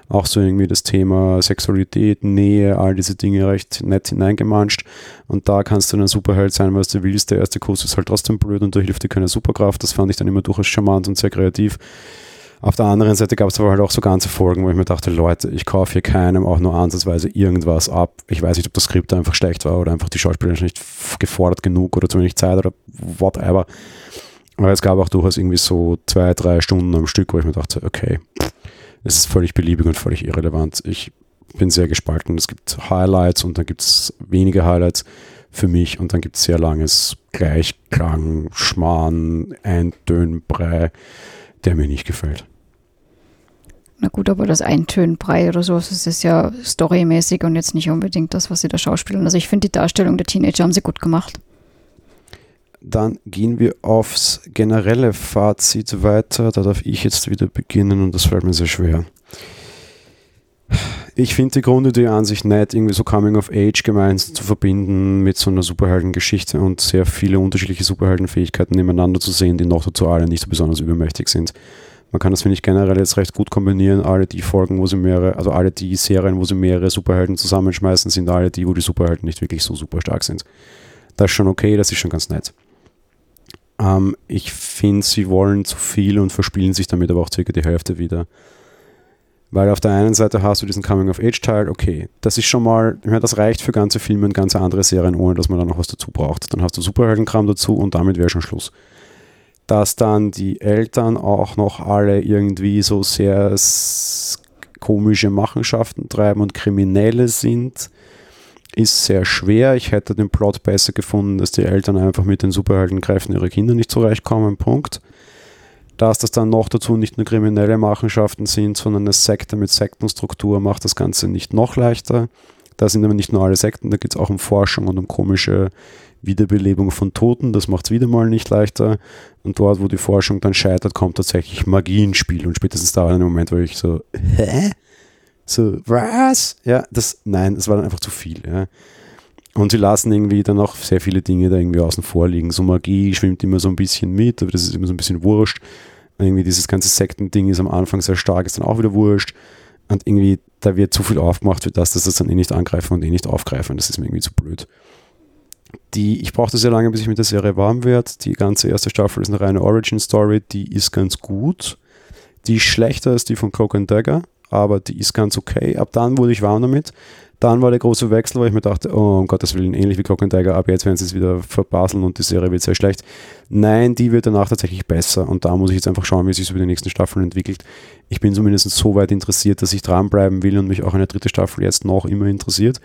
Auch so irgendwie das Thema Sexualität, Nähe, all diese Dinge recht nett hineingemanscht. Und da kannst du dann Superheld sein, was du willst. Der erste Kurs ist halt trotzdem blöd und da hilft dir keine Superkraft. Das fand ich dann immer durchaus charmant und sehr kreativ. Auf der anderen Seite gab es aber halt auch so ganze Folgen, wo ich mir dachte, Leute, ich kaufe hier keinem auch nur ansatzweise irgendwas ab. Ich weiß nicht, ob das Skript einfach schlecht war oder einfach die Schauspieler nicht gefordert genug oder zu wenig Zeit oder whatever. Aber es gab auch durchaus irgendwie so zwei, drei Stunden am Stück, wo ich mir dachte, okay, es ist völlig beliebig und völlig irrelevant. Ich bin sehr gespalten. Es gibt Highlights und dann gibt es wenige Highlights für mich und dann gibt es sehr langes Gleichklang, Schmarrn, Eintönbrei der mir nicht gefällt. Na gut, aber das Eintönbrei oder sowas, das ist ja storymäßig und jetzt nicht unbedingt das, was sie da schauspielen. Also ich finde die Darstellung der Teenager haben sie gut gemacht. Dann gehen wir aufs generelle Fazit weiter. Da darf ich jetzt wieder beginnen und das fällt mir sehr schwer. Ich finde die Grundidee an sich nett, irgendwie so Coming of Age gemeinsam zu verbinden mit so einer Superheldengeschichte und sehr viele unterschiedliche Superheldenfähigkeiten nebeneinander zu sehen, die noch dazu alle nicht so besonders übermächtig sind. Man kann das, finde ich, generell jetzt recht gut kombinieren. Alle die Folgen, wo sie mehrere, also alle die Serien, wo sie mehrere Superhelden zusammenschmeißen, sind alle die, wo die Superhelden nicht wirklich so super stark sind. Das ist schon okay, das ist schon ganz nett. Ähm, ich finde, sie wollen zu viel und verspielen sich damit aber auch circa die Hälfte wieder. Weil auf der einen Seite hast du diesen Coming-of-Age-Teil, okay, das ist schon mal, ich meine, das reicht für ganze Filme und ganze andere Serien, ohne dass man da noch was dazu braucht. Dann hast du Superheldenkram dazu und damit wäre schon Schluss. Dass dann die Eltern auch noch alle irgendwie so sehr komische Machenschaften treiben und Kriminelle sind, ist sehr schwer. Ich hätte den Plot besser gefunden, dass die Eltern einfach mit den Superheldenkräften ihrer Kinder nicht zurechtkommen. Punkt dass das dann noch dazu nicht nur kriminelle Machenschaften sind, sondern eine Sekte mit Sektenstruktur macht das Ganze nicht noch leichter. Da sind aber nicht nur alle Sekten, da geht es auch um Forschung und um komische Wiederbelebung von Toten. Das macht es wieder mal nicht leichter. Und dort, wo die Forschung dann scheitert, kommt tatsächlich Magie ins Spiel. Und spätestens da war ein Moment, wo ich so, hä? So, was? Ja, das, nein, das war dann einfach zu viel. Ja. Und sie lassen irgendwie dann auch sehr viele Dinge da irgendwie außen vor liegen. So Magie schwimmt immer so ein bisschen mit, aber das ist immer so ein bisschen wurscht. irgendwie dieses ganze Sektending ist am Anfang sehr stark, ist dann auch wieder wurscht. Und irgendwie, da wird zu viel aufgemacht für das, dass das dann eh nicht angreifen und eh nicht aufgreifen. Das ist mir irgendwie zu blöd. Die, ich brauchte sehr lange, bis ich mit der Serie warm werde. Die ganze erste Staffel ist eine reine Origin-Story, die ist ganz gut. Die ist schlechter als die von Cloak and Dagger, aber die ist ganz okay. Ab dann wurde ich warm damit. Dann war der große Wechsel, weil ich mir dachte, oh, um Gottes Willen, ähnlich wie Tiger, ab jetzt werden sie es wieder verbaseln und die Serie wird sehr schlecht. Nein, die wird danach tatsächlich besser und da muss ich jetzt einfach schauen, wie es sich über die nächsten Staffeln entwickelt. Ich bin zumindest so weit interessiert, dass ich dranbleiben will und mich auch eine dritte Staffel jetzt noch immer interessiert.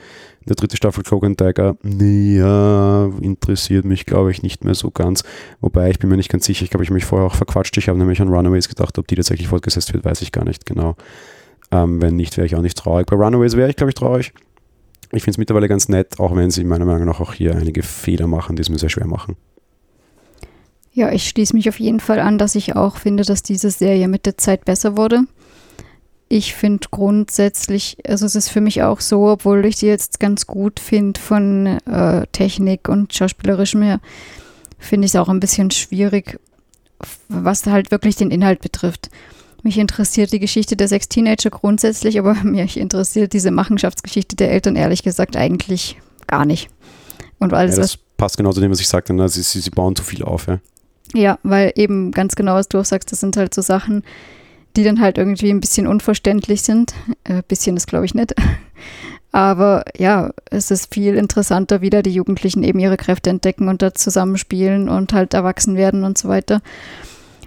Der dritte Staffel Tiger, ja, interessiert mich, glaube ich, nicht mehr so ganz. Wobei, ich bin mir nicht ganz sicher, ich glaube, ich habe mich vorher auch verquatscht. Ich habe nämlich an Runaways gedacht, ob die tatsächlich fortgesetzt wird, weiß ich gar nicht genau. Ähm, wenn nicht, wäre ich auch nicht traurig. Bei Runaways wäre ich, glaube ich, traurig. Ich finde es mittlerweile ganz nett, auch wenn sie meiner Meinung nach auch hier einige Fehler machen, die es mir sehr schwer machen. Ja, ich schließe mich auf jeden Fall an, dass ich auch finde, dass diese Serie mit der Zeit besser wurde. Ich finde grundsätzlich, also es ist für mich auch so, obwohl ich die jetzt ganz gut finde von äh, Technik und schauspielerischem her, finde ich es auch ein bisschen schwierig, was halt wirklich den Inhalt betrifft. Mich interessiert die Geschichte der sechs Teenager grundsätzlich, aber mich interessiert diese Machenschaftsgeschichte der Eltern ehrlich gesagt eigentlich gar nicht. Und alles, ja, das passt genau zu dem, was ich sagte, ne? sie, sie, sie bauen zu viel auf. Ja? ja, weil eben ganz genau, was du auch sagst, das sind halt so Sachen, die dann halt irgendwie ein bisschen unverständlich sind. Ein äh, bisschen ist, glaube ich, nicht. Aber ja, es ist viel interessanter, wie da die Jugendlichen eben ihre Kräfte entdecken und da zusammenspielen und halt erwachsen werden und so weiter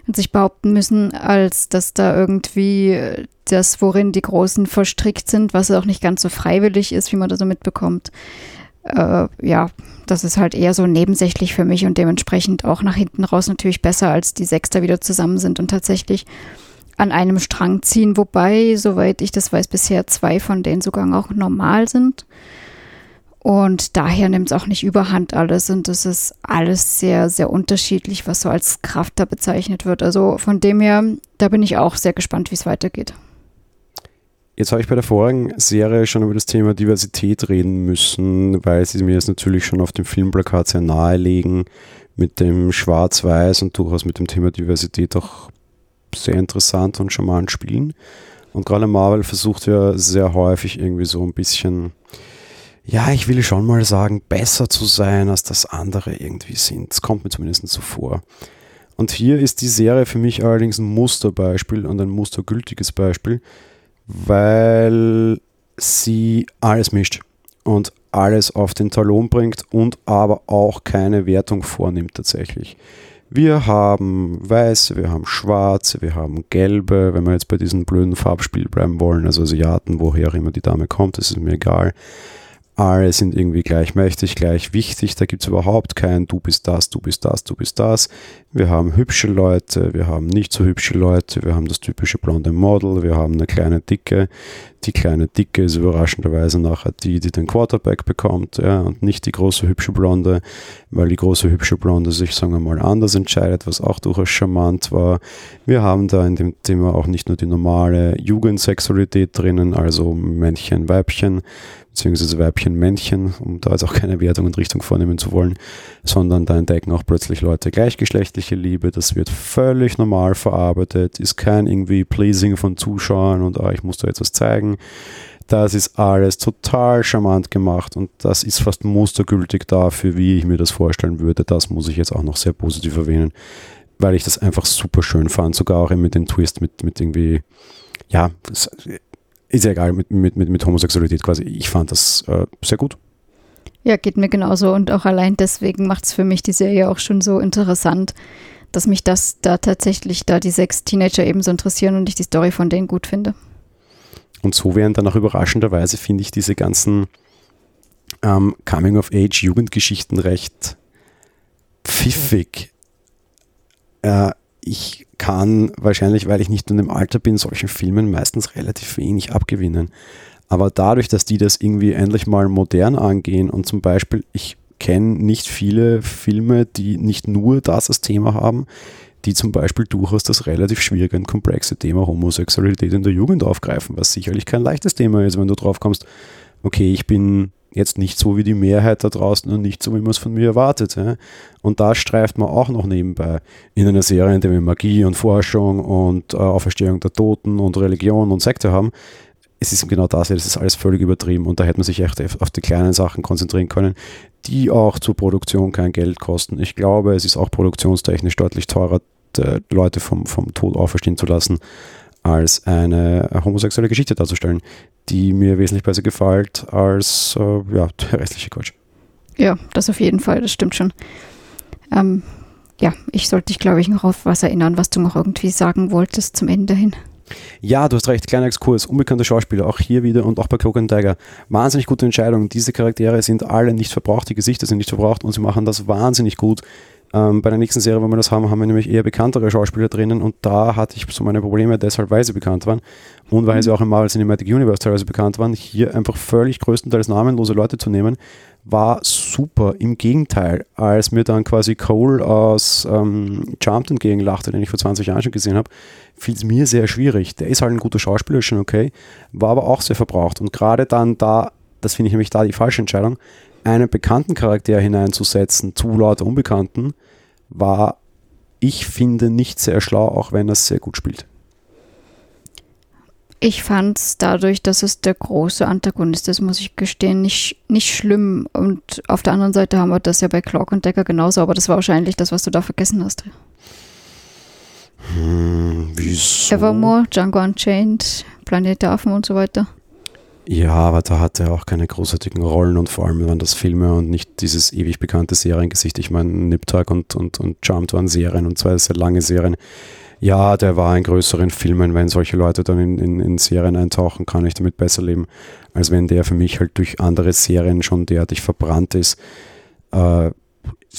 und sich behaupten müssen, als dass da irgendwie das, worin die Großen verstrickt sind, was auch nicht ganz so freiwillig ist, wie man das so mitbekommt. Äh, ja, das ist halt eher so nebensächlich für mich und dementsprechend auch nach hinten raus natürlich besser, als die Sechster wieder zusammen sind und tatsächlich an einem Strang ziehen, wobei, soweit ich das weiß, bisher zwei von denen sogar auch normal sind. Und daher nimmt es auch nicht überhand alles und es ist alles sehr, sehr unterschiedlich, was so als Kraft da bezeichnet wird. Also von dem her, da bin ich auch sehr gespannt, wie es weitergeht. Jetzt habe ich bei der vorigen Serie schon über das Thema Diversität reden müssen, weil sie mir jetzt natürlich schon auf dem Filmplakat sehr nahelegen mit dem Schwarz-Weiß und durchaus mit dem Thema Diversität auch sehr interessant und charmant spielen. Und gerade Marvel versucht ja sehr häufig irgendwie so ein bisschen ja, ich will schon mal sagen, besser zu sein, als das andere irgendwie sind. Das kommt mir zumindest so vor. Und hier ist die Serie für mich allerdings ein Musterbeispiel und ein mustergültiges Beispiel, weil sie alles mischt und alles auf den Talon bringt und aber auch keine Wertung vornimmt tatsächlich. Wir haben weiße, wir haben schwarze, wir haben gelbe, wenn wir jetzt bei diesem blöden Farbspiel bleiben wollen, also Asiaten, woher immer die Dame kommt, das ist mir egal alle sind irgendwie gleichmächtig, gleich wichtig. Da gibt es überhaupt kein Du bist das, du bist das, du bist das. Wir haben hübsche Leute, wir haben nicht so hübsche Leute, wir haben das typische blonde Model, wir haben eine kleine Dicke. Die kleine Dicke ist überraschenderweise nachher die, die den Quarterback bekommt, ja, und nicht die große hübsche Blonde, weil die große hübsche Blonde sich, sagen wir mal, anders entscheidet, was auch durchaus charmant war. Wir haben da in dem Thema auch nicht nur die normale Jugendsexualität drinnen, also Männchen, Weibchen, beziehungsweise Weibchen, Männchen, um da jetzt auch keine Wertung und Richtung vornehmen zu wollen, sondern da entdecken auch plötzlich Leute gleichgeschlechtliche Liebe. Das wird völlig normal verarbeitet, ist kein irgendwie Pleasing von Zuschauern und ah, ich muss da jetzt was zeigen. Das ist alles total charmant gemacht und das ist fast mustergültig dafür, wie ich mir das vorstellen würde. Das muss ich jetzt auch noch sehr positiv erwähnen, weil ich das einfach super schön fand. Sogar auch mit dem Twist, mit, mit irgendwie, ja, ist ja egal mit, mit, mit, mit Homosexualität quasi. Ich fand das äh, sehr gut. Ja, geht mir genauso und auch allein deswegen macht es für mich die Serie auch schon so interessant, dass mich das da tatsächlich da die sechs Teenager ebenso interessieren und ich die Story von denen gut finde. Und so wären dann auch überraschenderweise, finde ich, diese ganzen ähm, Coming-of-Age-Jugendgeschichten recht pfiffig. Äh, ich kann wahrscheinlich, weil ich nicht in dem Alter bin, solchen Filmen meistens relativ wenig abgewinnen. Aber dadurch, dass die das irgendwie endlich mal modern angehen und zum Beispiel, ich kenne nicht viele Filme, die nicht nur das als Thema haben, die zum Beispiel durchaus das relativ schwierige und komplexe Thema Homosexualität in der Jugend aufgreifen, was sicherlich kein leichtes Thema ist, wenn du drauf kommst, okay, ich bin jetzt nicht so wie die Mehrheit da draußen und nicht so, wie man es von mir erwartet. Ja? Und da streift man auch noch nebenbei in einer Serie, in der wir Magie und Forschung und äh, Auferstehung der Toten und Religion und Sekte haben. Es ist genau das, das ist alles völlig übertrieben und da hätte man sich echt auf die kleinen Sachen konzentrieren können, die auch zur Produktion kein Geld kosten. Ich glaube, es ist auch produktionstechnisch deutlich teurer, Leute vom, vom Tod auferstehen zu lassen, als eine homosexuelle Geschichte darzustellen, die mir wesentlich besser gefällt als äh, ja, der restliche Quatsch. Ja, das auf jeden Fall, das stimmt schon. Ähm, ja, ich sollte dich, glaube ich, noch auf was erinnern, was du noch irgendwie sagen wolltest zum Ende hin. Ja, du hast recht, kleiner Exkurs, unbekannte Schauspieler, auch hier wieder und auch bei Cloak Tiger. Wahnsinnig gute Entscheidung. Diese Charaktere sind alle nicht verbraucht, die Gesichter sind nicht verbraucht und sie machen das wahnsinnig gut. Ähm, bei der nächsten Serie, wo wir das haben, haben wir nämlich eher bekanntere Schauspieler drinnen und da hatte ich so meine Probleme deshalb, weil sie bekannt waren und weil sie auch im Marvel Cinematic Universe teilweise bekannt waren. Hier einfach völlig größtenteils namenlose Leute zu nehmen, war super. Im Gegenteil, als mir dann quasi Cole aus ähm, Charmed entgegenlachte, den ich vor 20 Jahren schon gesehen habe, fiel es mir sehr schwierig. Der ist halt ein guter Schauspieler, ist schon okay, war aber auch sehr verbraucht. Und gerade dann da, das finde ich nämlich da die falsche Entscheidung, einen bekannten Charakter hineinzusetzen zu lauter Unbekannten, war, ich finde, nicht sehr schlau, auch wenn er es sehr gut spielt. Ich fand es dadurch, dass es der große Antagonist ist, muss ich gestehen, nicht, nicht schlimm. Und auf der anderen Seite haben wir das ja bei Clock und Decker genauso, aber das war wahrscheinlich das, was du da vergessen hast. Hm, wieso? Evermore, Django Unchained, Planet der Affen und so weiter. Ja, aber da hat er auch keine großartigen Rollen und vor allem waren das Filme und nicht dieses ewig bekannte Seriengesicht. Ich meine, Nip Tuck und, und, und Charmed waren Serien und zwei sehr lange Serien. Ja, der war in größeren Filmen. Wenn solche Leute dann in, in, in, Serien eintauchen, kann ich damit besser leben, als wenn der für mich halt durch andere Serien schon derartig verbrannt ist, äh,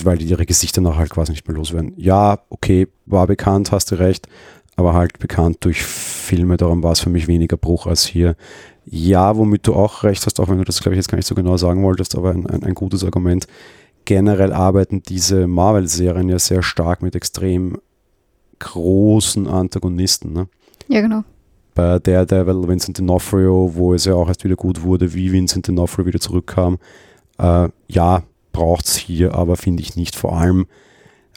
weil die ihre Gesichter nachher halt quasi nicht mehr loswerden. Ja, okay, war bekannt, hast du recht, aber halt bekannt durch Filme, darum war es für mich weniger Bruch als hier. Ja, womit du auch recht hast, auch wenn du das, glaube ich, jetzt gar nicht so genau sagen wolltest, aber ein, ein, ein gutes Argument. Generell arbeiten diese Marvel-Serien ja sehr stark mit extrem großen Antagonisten. Ne? Ja, genau. Bei Daredevil, Vincent D'Onofrio, wo es ja auch erst wieder gut wurde, wie Vincent D'Onofrio wieder zurückkam. Äh, ja, braucht es hier, aber finde ich nicht. Vor allem,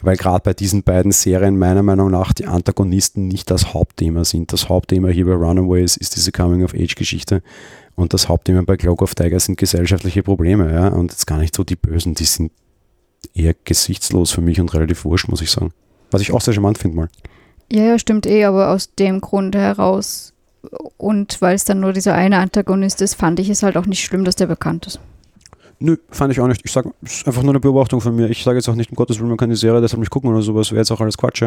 weil gerade bei diesen beiden Serien meiner Meinung nach die Antagonisten nicht das Hauptthema sind. Das Hauptthema hier bei Runaways ist diese Coming-of-Age-Geschichte und das Hauptthema bei Cloak of Tiger sind gesellschaftliche Probleme. Ja? Und jetzt gar nicht so die Bösen, die sind eher gesichtslos für mich und relativ wurscht, muss ich sagen. Was ich auch sehr charmant finde mal. Ja, ja, stimmt eh, aber aus dem Grund heraus und weil es dann nur dieser eine Antagonist ist, fand ich es halt auch nicht schlimm, dass der bekannt ist. Nö, fand ich auch nicht. Ich sage, es ist einfach nur eine Beobachtung von mir. Ich sage jetzt auch nicht, um Gottes Willen, man kann die Serie deshalb nicht gucken oder sowas, wäre jetzt auch alles Quatsch.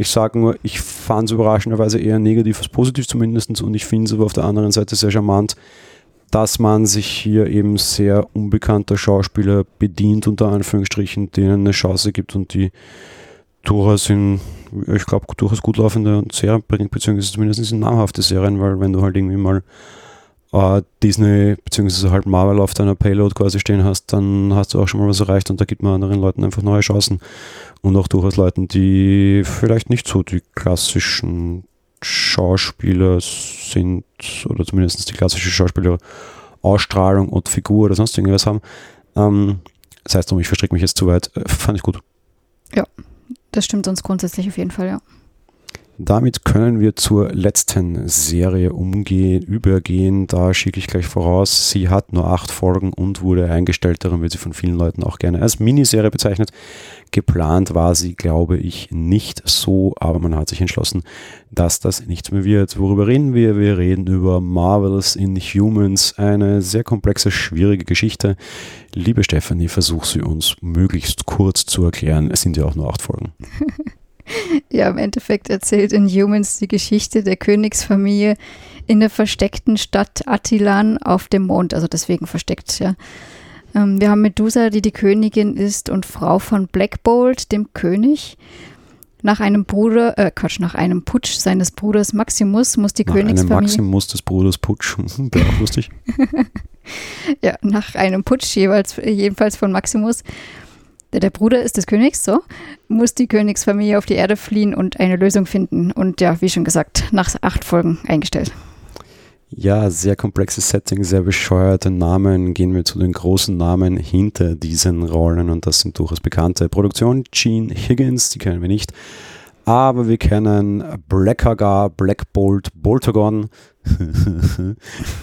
Ich sage nur, ich fand es überraschenderweise eher negativ als positiv zumindest und ich finde es aber auf der anderen Seite sehr charmant, dass man sich hier eben sehr unbekannter Schauspieler bedient, unter Anführungsstrichen, denen eine Chance gibt und die durchaus in, ich glaube, durchaus gut laufende Serien bringt, beziehungsweise zumindest in namhafte Serien, weil wenn du halt irgendwie mal äh, Disney beziehungsweise halt Marvel auf deiner Payload quasi stehen hast, dann hast du auch schon mal was erreicht und da gibt man anderen Leuten einfach neue Chancen. Und auch durchaus Leuten, die vielleicht nicht so die klassischen Schauspieler sind oder zumindest die klassische Schauspielerausstrahlung und Figur oder sonst irgendwas haben. Ähm, das heißt, ich verstricke mich jetzt zu weit. Äh, fand ich gut. Ja, das stimmt sonst grundsätzlich auf jeden Fall, ja. Damit können wir zur letzten Serie umgehen, übergehen. Da schicke ich gleich voraus. Sie hat nur acht Folgen und wurde eingestellt. Darum wird sie von vielen Leuten auch gerne als Miniserie bezeichnet. Geplant war sie, glaube ich, nicht so, aber man hat sich entschlossen, dass das nichts mehr wird. Worüber reden wir? Wir reden über Marvels Inhumans, eine sehr komplexe, schwierige Geschichte. Liebe Stephanie, versuch sie uns möglichst kurz zu erklären. Es sind ja auch nur acht Folgen. Ja, im Endeffekt erzählt in Humans die Geschichte der Königsfamilie in der versteckten Stadt Attilan auf dem Mond, also deswegen versteckt, ja. Ähm, wir haben Medusa, die die Königin ist und Frau von Black Bolt, dem König. Nach einem Bruder, äh, Quatsch, nach einem Putsch seines Bruders Maximus muss die nach Königsfamilie. Nach einem Maximus des Bruders Putsch, wäre auch lustig. ja, nach einem Putsch jeweils, jedenfalls von Maximus der Bruder ist des Königs, so, muss die Königsfamilie auf die Erde fliehen und eine Lösung finden. Und ja, wie schon gesagt, nach acht Folgen eingestellt. Ja, sehr komplexes Setting, sehr bescheuerte Namen. Gehen wir zu den großen Namen hinter diesen Rollen und das sind durchaus bekannte. Produktion Gene Higgins, die kennen wir nicht. Aber wir kennen Blackagar, Black Bolt, Boltagon,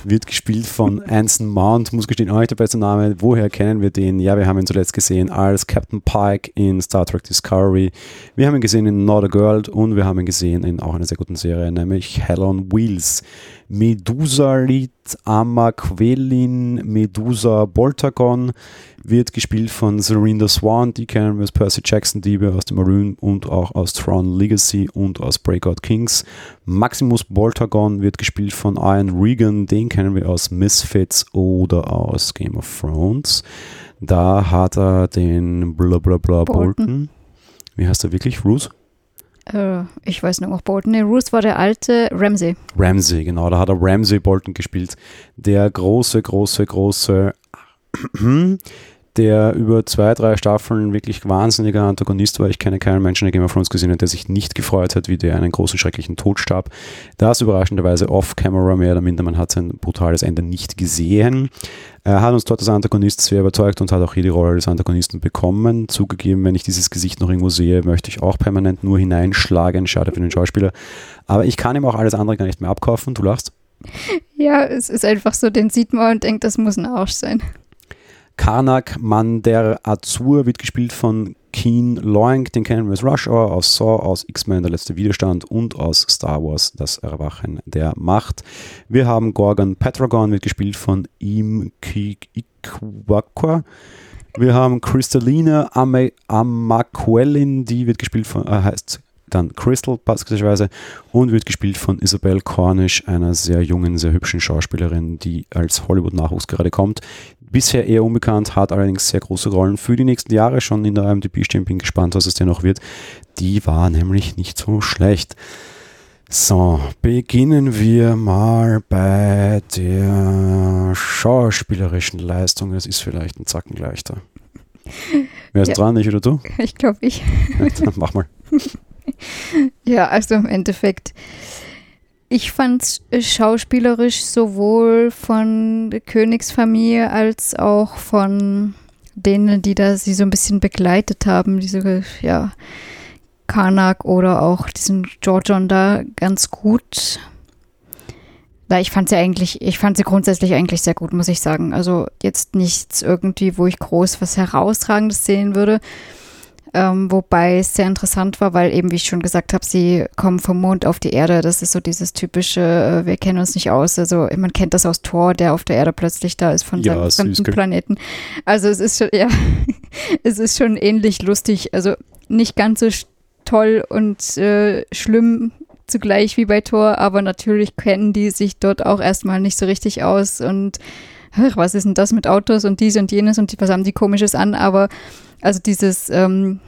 wird gespielt von Anson Mount, muss gestehen, auch nicht der beste Name. Woher kennen wir den? Ja, wir haben ihn zuletzt gesehen als Captain Pike in Star Trek Discovery. Wir haben ihn gesehen in Not a Girl und wir haben ihn gesehen in auch einer sehr guten Serie, nämlich Hell on Wheels. Medusalit Amaquelin Medusa Boltagon wird gespielt von Serena Swan, die kennen wir als Percy Jackson Diebe aus dem Maroon und auch aus Tron Legacy und aus Breakout Kings. Maximus Boltagon wird gespielt von Ian Regan, den kennen wir aus Misfits oder aus Game of Thrones. Da hat er den Blablabla Bolton. Bolton. Wie heißt er wirklich? Bruce? Äh, ich weiß noch, Bolton. Nee, Bruce war der alte Ramsey. Ramsey, genau. Da hat er Ramsey Bolton gespielt. Der große, große, große der über zwei, drei Staffeln wirklich wahnsinniger Antagonist war. Ich kenne keinen Menschen, der Game of Thrones gesehen hat, der sich nicht gefreut hat, wie der einen großen, schrecklichen Tod starb. Das überraschenderweise off-camera mehr oder minder. Man hat sein brutales Ende nicht gesehen. Er hat uns dort als Antagonist sehr überzeugt und hat auch hier die Rolle des Antagonisten bekommen. Zugegeben, wenn ich dieses Gesicht noch irgendwo sehe, möchte ich auch permanent nur hineinschlagen. Schade für den Schauspieler. Aber ich kann ihm auch alles andere gar nicht mehr abkaufen. Du lachst? Ja, es ist einfach so, den sieht man und denkt, das muss ein Arsch sein. Karnak Mander Azur wird gespielt von Keen Loing, den kennen wir aus Rush Hour, aus Saw, aus X-Men Der letzte Widerstand und aus Star Wars Das Erwachen der Macht. Wir haben Gorgon Petragon, wird gespielt von Im Ikwakwa. Wir haben Crystalina Amaquellin, die wird gespielt von, äh, heißt dann Crystal passgeweise und wird gespielt von Isabel Cornish, einer sehr jungen, sehr hübschen Schauspielerin, die als Hollywood-Nachwuchs gerade kommt. Bisher eher unbekannt, hat allerdings sehr große Rollen für die nächsten Jahre schon in der IMDb stehen. Bin gespannt, was es denn noch wird. Die war nämlich nicht so schlecht. So, beginnen wir mal bei der schauspielerischen Leistung. Das ist vielleicht ein Zacken leichter. Wer ist ja. dran, ich oder du? Ich glaube ich. Ja, dann mach mal. ja, also im Endeffekt, ich fand es schauspielerisch sowohl von Königsfamilie als auch von denen, die da sie so ein bisschen begleitet haben, diese, ja, Karnak oder auch diesen Georgion da ganz gut. Da ich fand sie eigentlich, ich fand sie grundsätzlich eigentlich sehr gut, muss ich sagen. Also jetzt nichts irgendwie, wo ich groß was herausragendes sehen würde ähm, wobei es sehr interessant war, weil eben, wie ich schon gesagt habe, sie kommen vom Mond auf die Erde. Das ist so dieses typische, äh, wir kennen uns nicht aus. Also man kennt das aus Thor, der auf der Erde plötzlich da ist von ja, seinem fremden Planeten. Also es ist schon, ja, es ist schon ähnlich lustig. Also nicht ganz so toll und äh, schlimm zugleich wie bei Thor, aber natürlich kennen die sich dort auch erstmal nicht so richtig aus und was ist denn das mit Autos und dies und jenes und was haben die komisches an, aber also dieses, ähm,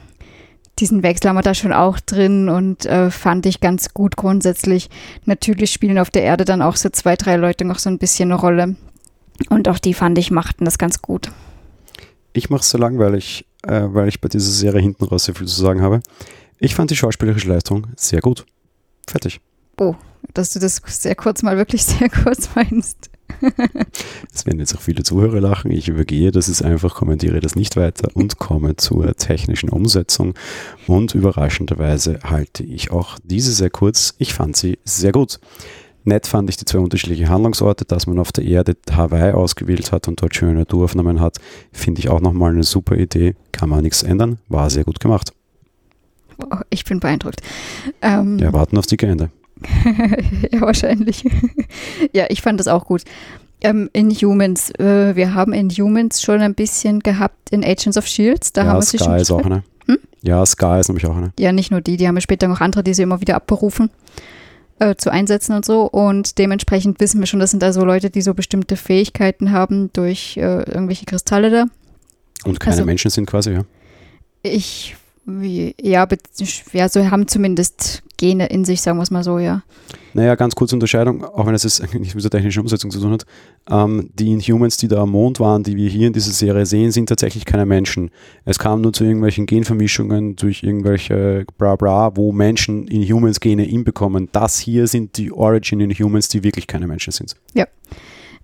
diesen Wechsel haben wir da schon auch drin und äh, fand ich ganz gut grundsätzlich. Natürlich spielen auf der Erde dann auch so zwei, drei Leute noch so ein bisschen eine Rolle. Und auch die fand ich machten das ganz gut. Ich mache es so langweilig, äh, weil ich bei dieser Serie hinten raus sehr viel zu sagen habe. Ich fand die schauspielerische Leistung sehr gut. Fertig. Oh, dass du das sehr kurz mal wirklich sehr kurz meinst. Es werden jetzt auch viele Zuhörer lachen. Ich übergehe das ist einfach, kommentiere das nicht weiter und komme zur technischen Umsetzung. Und überraschenderweise halte ich auch diese sehr kurz. Ich fand sie sehr gut. Nett fand ich die zwei unterschiedlichen Handlungsorte, dass man auf der Erde Hawaii ausgewählt hat und dort schöne Naturaufnahmen hat, finde ich auch nochmal eine super Idee. Kann man nichts ändern, war sehr gut gemacht. Ich bin beeindruckt. Ähm, ja, warten auf die Ende. ja, wahrscheinlich. ja, ich fand das auch gut. Ähm, Inhumans, äh, wir haben Inhumans schon ein bisschen gehabt in Agents of Shields. Da ja, haben wir Sky schon ist auch eine. Hm? Ja, Sky ist nämlich auch eine. Ja, nicht nur die, die haben wir später noch andere, die sie immer wieder abberufen äh, zu einsetzen und so. Und dementsprechend wissen wir schon, das sind also Leute, die so bestimmte Fähigkeiten haben durch äh, irgendwelche Kristalle da. Und keine also, Menschen sind quasi, ja. Ich wie, ja, ja, so haben zumindest Gene in sich, sagen wir es mal so, ja. Naja, ganz kurze Unterscheidung, auch wenn es jetzt nicht mit der technischen Umsetzung zu tun hat. Ähm, die Inhumans, die da am Mond waren, die wir hier in dieser Serie sehen, sind tatsächlich keine Menschen. Es kam nur zu irgendwelchen Genvermischungen durch irgendwelche bra bra, wo Menschen Inhumans-Gene inbekommen. Das hier sind die Origin Inhumans, die wirklich keine Menschen sind. Ja.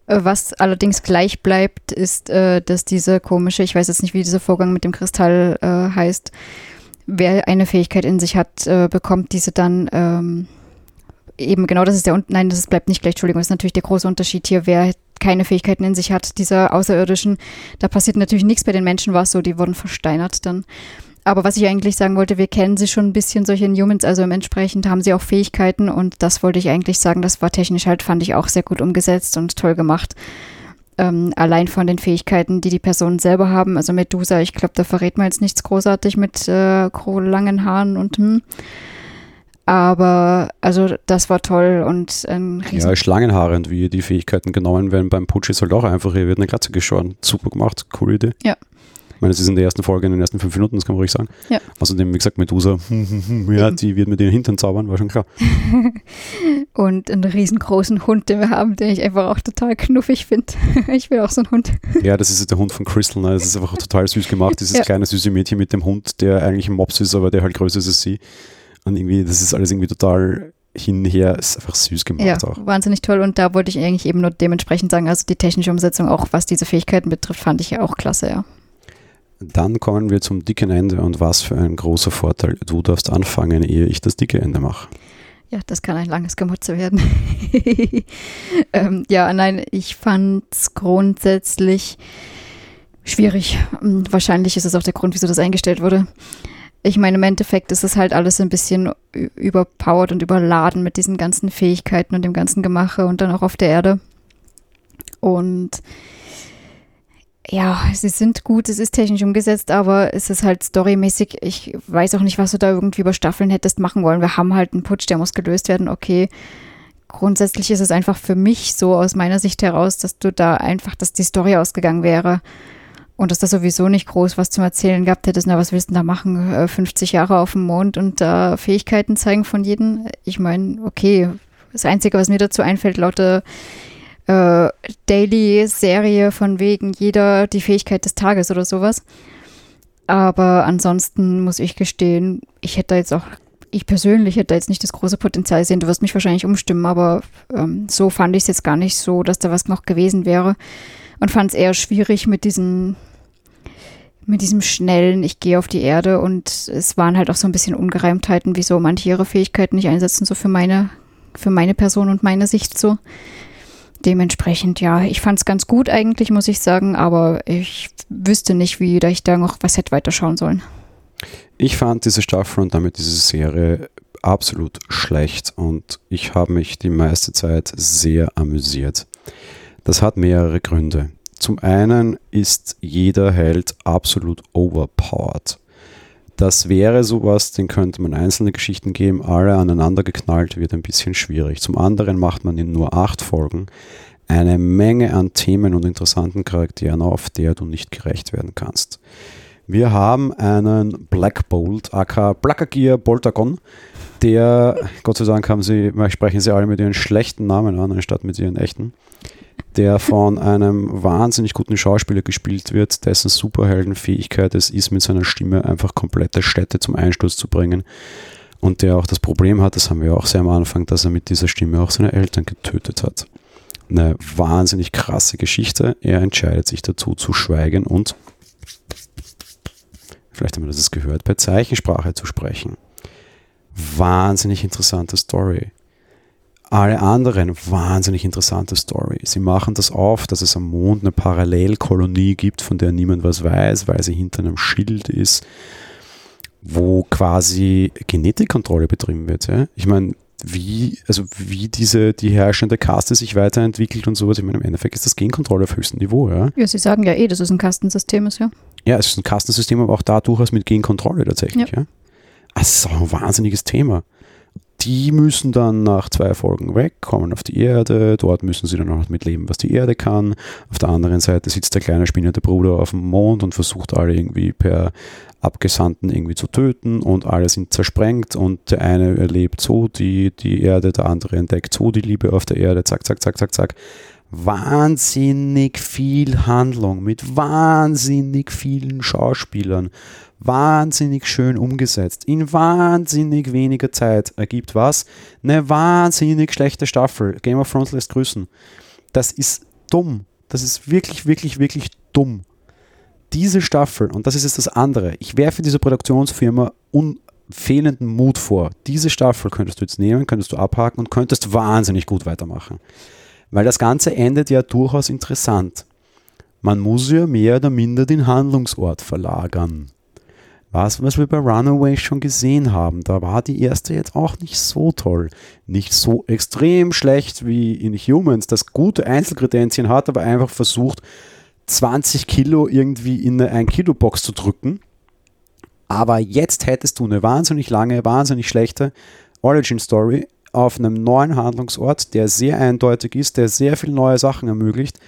Äh, was allerdings gleich bleibt, ist, äh, dass diese komische, ich weiß jetzt nicht, wie dieser Vorgang mit dem Kristall äh, heißt, wer eine Fähigkeit in sich hat, äh, bekommt diese dann ähm, eben genau das ist der, nein, das bleibt nicht gleich, Entschuldigung, das ist natürlich der große Unterschied hier, wer keine Fähigkeiten in sich hat, dieser Außerirdischen, da passiert natürlich nichts, bei den Menschen war es so, die wurden versteinert dann. Aber was ich eigentlich sagen wollte, wir kennen sie schon ein bisschen, solche Humans, also entsprechend haben sie auch Fähigkeiten und das wollte ich eigentlich sagen, das war technisch halt, fand ich auch sehr gut umgesetzt und toll gemacht. Ähm, allein von den Fähigkeiten, die die Personen selber haben. Also Medusa, ich glaube, da verrät man jetzt nichts großartig mit äh, langen Haaren und hm. Aber also das war toll und ein riesen Ja, Schlangenhaare und wie die Fähigkeiten genommen werden beim Putsch ist halt auch einfach, hier wird eine Glatze geschoren. Super gemacht, coole Idee. Ja. Meine, es ist in der ersten Folge, in den ersten fünf Minuten, das kann man ruhig sagen. Ja. Außerdem, wie gesagt, Medusa, ja, die wird mit ihren Hintern zaubern, war schon klar. Und einen riesengroßen Hund, den wir haben, den ich einfach auch total knuffig finde. ich will auch so einen Hund. Ja, das ist der Hund von Crystal. Ne? Das ist einfach total süß gemacht. Dieses Ja. kleine süße Mädchen mit dem Hund, der eigentlich ein Mops ist, aber der halt größer ist als sie. Und irgendwie, das ist alles irgendwie total hinher, ist einfach süß gemacht Ja, auch. wahnsinnig toll. Und da wollte ich eigentlich eben nur dementsprechend sagen, also die technische Umsetzung, auch was diese Fähigkeiten betrifft, fand ich auch klasse, ja. Dann kommen wir zum dicken Ende und was für ein großer Vorteil. Du darfst anfangen, ehe ich das dicke Ende mache. Ja, das kann ein langes Gemutze werden. ähm, ja, nein, ich fand es grundsätzlich schwierig. Und Wahrscheinlich ist es auch der Grund, wieso das eingestellt wurde. Ich meine, im Endeffekt ist es halt alles ein bisschen überpowered und überladen mit diesen ganzen Fähigkeiten und dem ganzen Gemache und dann auch auf der Erde. Und ja, sie sind gut, es ist technisch umgesetzt, aber es ist halt storymäßig, ich weiß auch nicht, was du da irgendwie über Staffeln hättest machen wollen. Wir haben halt einen Putsch, der muss gelöst werden, okay. Grundsätzlich ist es einfach für mich so aus meiner Sicht heraus, dass du da einfach, dass die Story ausgegangen wäre und dass da sowieso nicht groß was zum Erzählen gehabt hättest. Na, was willst du denn da machen? Äh, 50 Jahre auf dem Mond und da Fähigkeiten zeigen von jedem? Ich meine, okay, das Einzige, was mir dazu einfällt, lauter äh, Daily-Serie von wegen jeder die Fähigkeit des Tages oder sowas. Aber ansonsten muss ich gestehen, ich hätte jetzt auch, ich persönlich hätte jetzt nicht das große Potenzial gesehen. Du wirst mich wahrscheinlich umstimmen, aber ähm, so fand ich es jetzt gar nicht so, dass da was noch gewesen wäre. Und fand es eher schwierig mit diesen, mit diesem schnellen, ich gehe auf die Erde und es waren halt auch so ein bisschen Ungereimtheiten, wieso manche ihre Fähigkeiten nicht einsetzen, so für meine, für meine Person und meine Sicht so. Dementsprechend, ja, ich fand es ganz gut eigentlich, muss ich sagen, aber ich wüsste nicht, wie da ich da noch was hätte weiterschauen sollen. Ich fand diese Staffel und damit diese Serie absolut schlecht und ich habe mich die meiste Zeit sehr amüsiert. Das hat mehrere Gründe. Zum einen ist jeder Held absolut overpowered. Das wäre sowas, den könnte man einzelne Geschichten geben, alle aneinander geknallt, wird ein bisschen schwierig. Zum anderen macht man in nur acht Folgen eine Menge an Themen und interessanten Charakteren auf, der du nicht gerecht werden kannst. Wir haben einen Black Bolt, aka Blackagear Boltagon, der, Gott sei Dank haben sie, sprechen sie alle mit ihren schlechten Namen an, anstatt mit ihren echten, der von einem wahnsinnig guten Schauspieler gespielt wird, dessen Superheldenfähigkeit es ist, mit seiner Stimme einfach komplette Städte zum Einsturz zu bringen. Und der auch das Problem hat, das haben wir auch sehr am Anfang, dass er mit dieser Stimme auch seine Eltern getötet hat. Eine wahnsinnig krasse Geschichte. Er entscheidet sich dazu zu schweigen und vielleicht haben wir das gehört, per Zeichensprache zu sprechen. Wahnsinnig interessante Story. Alle anderen wahnsinnig interessante Story. Sie machen das auf, dass es am Mond eine Parallelkolonie gibt, von der niemand was weiß, weil sie hinter einem Schild ist, wo quasi Genetikkontrolle betrieben wird. Ja? Ich meine, wie, also wie diese, die herrschende Kaste sich weiterentwickelt und sowas. Ich meine, im Endeffekt ist das Genkontrolle auf höchstem Niveau, ja. Ja, sie sagen ja eh, dass es ein Kastensystem ist, ja. Ja, es ist ein Kastensystem, aber auch da durchaus mit Genkontrolle tatsächlich. Ja. Also, es ist auch ein wahnsinniges Thema. Die müssen dann nach zwei Folgen weg, kommen auf die Erde. Dort müssen sie dann auch mit leben, was die Erde kann. Auf der anderen Seite sitzt der kleine spinnende Bruder auf dem Mond und versucht alle irgendwie per Abgesandten irgendwie zu töten und alle sind zersprengt und der eine erlebt so die, die Erde, der andere entdeckt so die Liebe auf der Erde. Zack, zack, zack, zack, zack wahnsinnig viel Handlung mit wahnsinnig vielen Schauspielern, wahnsinnig schön umgesetzt, in wahnsinnig weniger Zeit ergibt was? Eine wahnsinnig schlechte Staffel. Game of Thrones lässt grüßen. Das ist dumm. Das ist wirklich, wirklich, wirklich dumm. Diese Staffel, und das ist jetzt das andere, ich werfe dieser Produktionsfirma fehlenden Mut vor. Diese Staffel könntest du jetzt nehmen, könntest du abhaken und könntest wahnsinnig gut weitermachen. Weil das Ganze endet ja durchaus interessant. Man muss ja mehr oder minder den Handlungsort verlagern. Was, was wir bei Runaway schon gesehen haben, da war die erste jetzt auch nicht so toll. Nicht so extrem schlecht wie in Humans, das gute Einzelkredenzien hat, aber einfach versucht, 20 Kilo irgendwie in eine 1-Kilo-Box zu drücken. Aber jetzt hättest du eine wahnsinnig lange, wahnsinnig schlechte Origin-Story auf einem neuen Handlungsort, der sehr eindeutig ist, der sehr viele neue Sachen ermöglicht,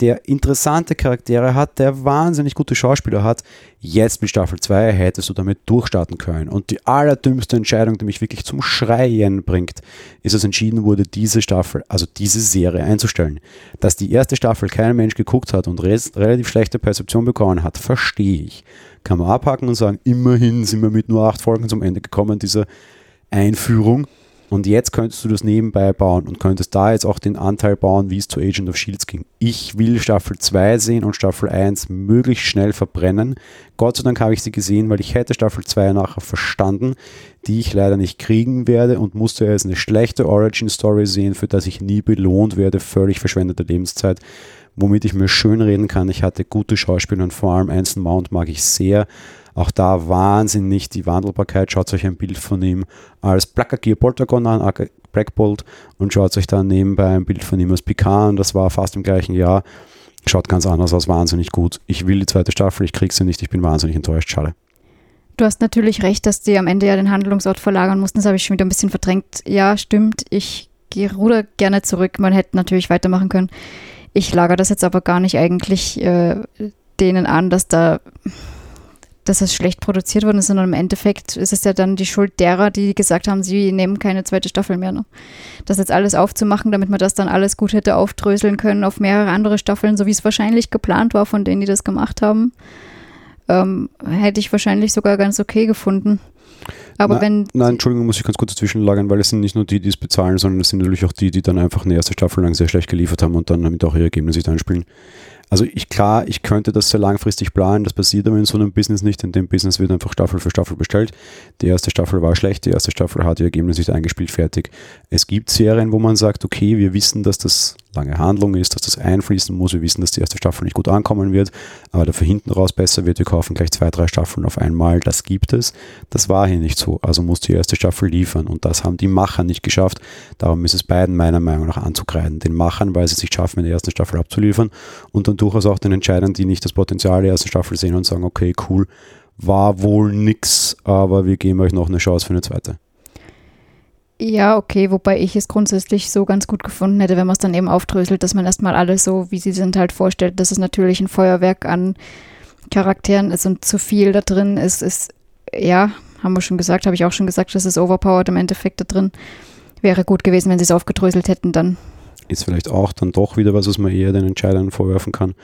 der interessante Charaktere hat, der wahnsinnig gute Schauspieler hat. Jetzt mit Staffel 2 hättest du damit durchstarten können. Und die allerdümmste Entscheidung, die mich wirklich zum Schreien bringt, ist, dass entschieden wurde, diese Staffel, also diese Serie einzustellen. Dass die erste Staffel kein Mensch geguckt hat und relativ schlechte Perzeption bekommen hat, verstehe ich. Kann man abhaken und sagen, immerhin sind wir mit nur acht Folgen zum Ende gekommen, dieser Einführung. Und jetzt könntest du das nebenbei bauen und könntest da jetzt auch den Anteil bauen, wie es zu Agent of Shields ging. Ich will Staffel 2 sehen und Staffel 1 möglichst schnell verbrennen. Gott sei Dank habe ich sie gesehen, weil ich hätte Staffel 2 nachher verstanden, die ich leider nicht kriegen werde und musste jetzt eine schlechte Origin-Story sehen, für das ich nie belohnt werde. Völlig verschwendete Lebenszeit womit ich mir schön reden kann. Ich hatte gute Schauspieler und vor allem Anson Mount mag ich sehr. Auch da wahnsinnig die Wandelbarkeit. Schaut euch ein Bild von ihm als Blackagear Poltergon an, Black Bolt, und schaut euch dann nebenbei ein Bild von ihm als Picard Das war fast im gleichen Jahr. Schaut ganz anders aus, wahnsinnig gut. Ich will die zweite Staffel, ich krieg sie nicht, ich bin wahnsinnig enttäuscht. Schade. Du hast natürlich recht, dass die am Ende ja den Handlungsort verlagern mussten. Das habe ich schon wieder ein bisschen verdrängt. Ja, stimmt. Ich gehe ruder gerne zurück. Man hätte natürlich weitermachen können. Ich lagere das jetzt aber gar nicht eigentlich äh, denen an, dass da dass es schlecht produziert worden ist, sondern im Endeffekt ist es ja dann die Schuld derer, die gesagt haben, sie nehmen keine zweite Staffel mehr. Ne? Das jetzt alles aufzumachen, damit man das dann alles gut hätte aufdröseln können auf mehrere andere Staffeln, so wie es wahrscheinlich geplant war von denen, die das gemacht haben, ähm, hätte ich wahrscheinlich sogar ganz okay gefunden. Aber Na, wenn. Nein, Entschuldigung, muss ich ganz kurz dazwischen lagern, weil es sind nicht nur die, die es bezahlen, sondern es sind natürlich auch die, die dann einfach eine erste Staffel lang sehr schlecht geliefert haben und dann damit auch ihre Ergebnisse einspielen. Also ich klar, ich könnte das sehr langfristig planen, das passiert aber in so einem Business nicht. In dem Business wird einfach Staffel für Staffel bestellt. Die erste Staffel war schlecht, die erste Staffel hat ihr Ergebnis nicht eingespielt, fertig. Es gibt Serien, wo man sagt, okay, wir wissen, dass das lange Handlung ist, dass das einfließen muss, wir wissen, dass die erste Staffel nicht gut ankommen wird, aber dafür hinten raus besser wird, wir kaufen gleich zwei, drei Staffeln auf einmal, das gibt es. Das war hier nicht so, also muss die erste Staffel liefern und das haben die Macher nicht geschafft. Darum ist es beiden meiner Meinung nach anzukreiden. Den Machern, weil sie es nicht schaffen, in der ersten Staffel abzuliefern und dann durchaus auch den Entscheidern, die nicht das Potenzial der ersten Staffel sehen und sagen, okay, cool, war wohl nix, aber wir geben euch noch eine Chance für eine zweite. Ja, okay, wobei ich es grundsätzlich so ganz gut gefunden hätte, wenn man es dann eben aufdröselt, dass man erstmal alles so, wie sie sind, halt vorstellt, dass es natürlich ein Feuerwerk an Charakteren ist und zu viel da drin ist, ist, ja, haben wir schon gesagt, habe ich auch schon gesagt, das ist overpowered im Endeffekt da drin. Wäre gut gewesen, wenn sie es aufgedröselt hätten dann ist vielleicht auch dann doch wieder was, was man eher den Entscheidern vorwerfen kann.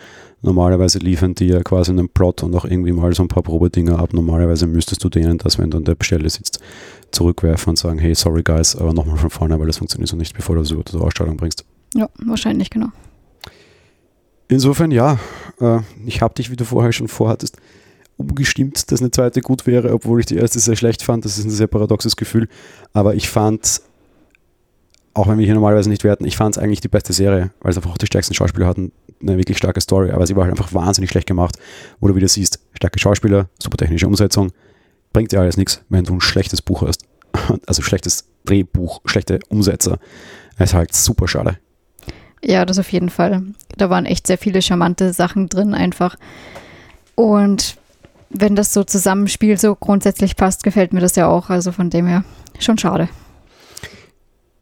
Normalerweise liefern die ja quasi einen Plot und auch irgendwie mal so ein paar Probedinger ab. Normalerweise müsstest du denen das, wenn du an der Stelle sitzt, zurückwerfen und sagen, hey, sorry guys, aber nochmal von vorne, weil das funktioniert so nicht, bevor du es über die Ausstrahlung bringst. Ja, wahrscheinlich, genau. Insofern, ja, äh, ich habe dich, wie du vorher schon vorhattest, umgestimmt, dass eine zweite gut wäre, obwohl ich die erste sehr schlecht fand. Das ist ein sehr paradoxes Gefühl. Aber ich fand auch wenn wir hier normalerweise nicht werten, ich fand es eigentlich die beste Serie, weil es einfach auch die stärksten Schauspieler hatten, eine wirklich starke Story, aber sie war halt einfach wahnsinnig schlecht gemacht, wo du wieder siehst, starke Schauspieler, super technische Umsetzung, bringt dir alles nichts, wenn du ein schlechtes Buch hast. Also schlechtes Drehbuch, schlechte Umsetzer. Das ist halt super schade. Ja, das auf jeden Fall. Da waren echt sehr viele charmante Sachen drin einfach. Und wenn das so Zusammenspiel so grundsätzlich passt, gefällt mir das ja auch. Also von dem her schon schade.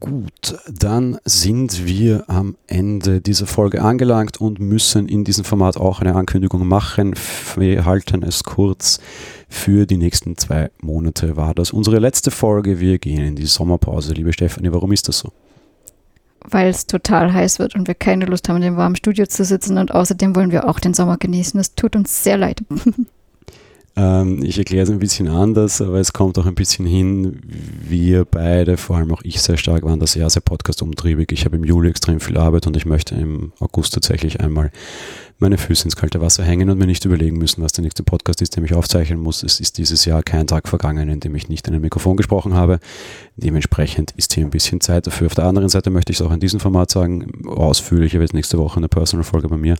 Gut, dann sind wir am Ende dieser Folge angelangt und müssen in diesem Format auch eine Ankündigung machen. Wir halten es kurz. Für die nächsten zwei Monate war das unsere letzte Folge. Wir gehen in die Sommerpause. Liebe Stefanie, warum ist das so? Weil es total heiß wird und wir keine Lust haben, in dem warmen Studio zu sitzen und außerdem wollen wir auch den Sommer genießen. Es tut uns sehr leid. Ähm, ich erkläre es ein bisschen anders, aber es kommt auch ein bisschen hin, wir beide, vor allem auch ich sehr stark, waren das Jahr sehr podcast-umtriebig. Ich habe im Juli extrem viel Arbeit und ich möchte im August tatsächlich einmal meine Füße ins kalte Wasser hängen und mir nicht überlegen müssen, was der nächste Podcast ist, den ich aufzeichnen muss. Es ist dieses Jahr kein Tag vergangen, in dem ich nicht in ein Mikrofon gesprochen habe. Dementsprechend ist hier ein bisschen Zeit dafür. Auf der anderen Seite möchte ich es auch in diesem Format sagen, ausführlicher wird nächste Woche eine Personal-Folge bei mir.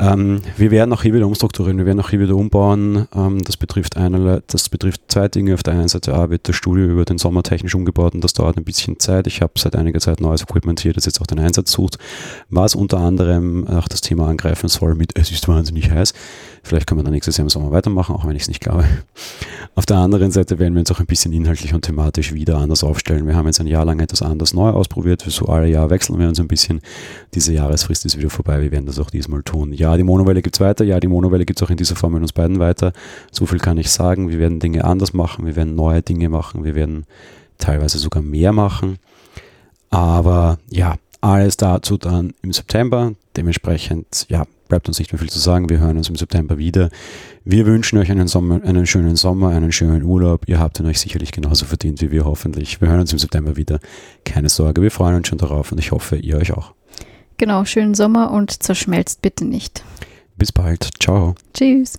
Ähm, wir werden auch hier wieder umstrukturieren, wir werden auch hier wieder umbauen. Ähm, das, betrifft einerlei, das betrifft zwei Dinge. Auf der einen Seite A wird das Studio über den Sommer technisch umgebaut und das dauert ein bisschen Zeit. Ich habe seit einiger Zeit neues Equipment hier, das jetzt auch den Einsatz sucht, was unter anderem auch das Thema angreifen soll mit Es ist wahnsinnig heiß. Vielleicht können wir dann nächstes Jahr im Sommer weitermachen, auch wenn ich es nicht glaube. Auf der anderen Seite werden wir uns auch ein bisschen inhaltlich und thematisch wieder anders aufstellen. Wir haben jetzt ein Jahr lang etwas anders neu ausprobiert. Für so alle Jahr wechseln wir uns ein bisschen. Diese Jahresfrist ist wieder vorbei. Wir werden das auch diesmal tun. Ja, die Monowelle gibt es weiter. Ja, die Monowelle gibt es auch in dieser Form mit uns beiden weiter. So viel kann ich sagen. Wir werden Dinge anders machen. Wir werden neue Dinge machen. Wir werden teilweise sogar mehr machen. Aber ja, alles dazu dann im September. Dementsprechend, ja, bleibt uns nicht mehr viel zu sagen. Wir hören uns im September wieder. Wir wünschen euch einen, Sommer, einen schönen Sommer, einen schönen Urlaub. Ihr habt ihn euch sicherlich genauso verdient wie wir hoffentlich. Wir hören uns im September wieder. Keine Sorge, wir freuen uns schon darauf und ich hoffe, ihr euch auch. Genau, schönen Sommer und zerschmelzt bitte nicht. Bis bald. Ciao. Tschüss.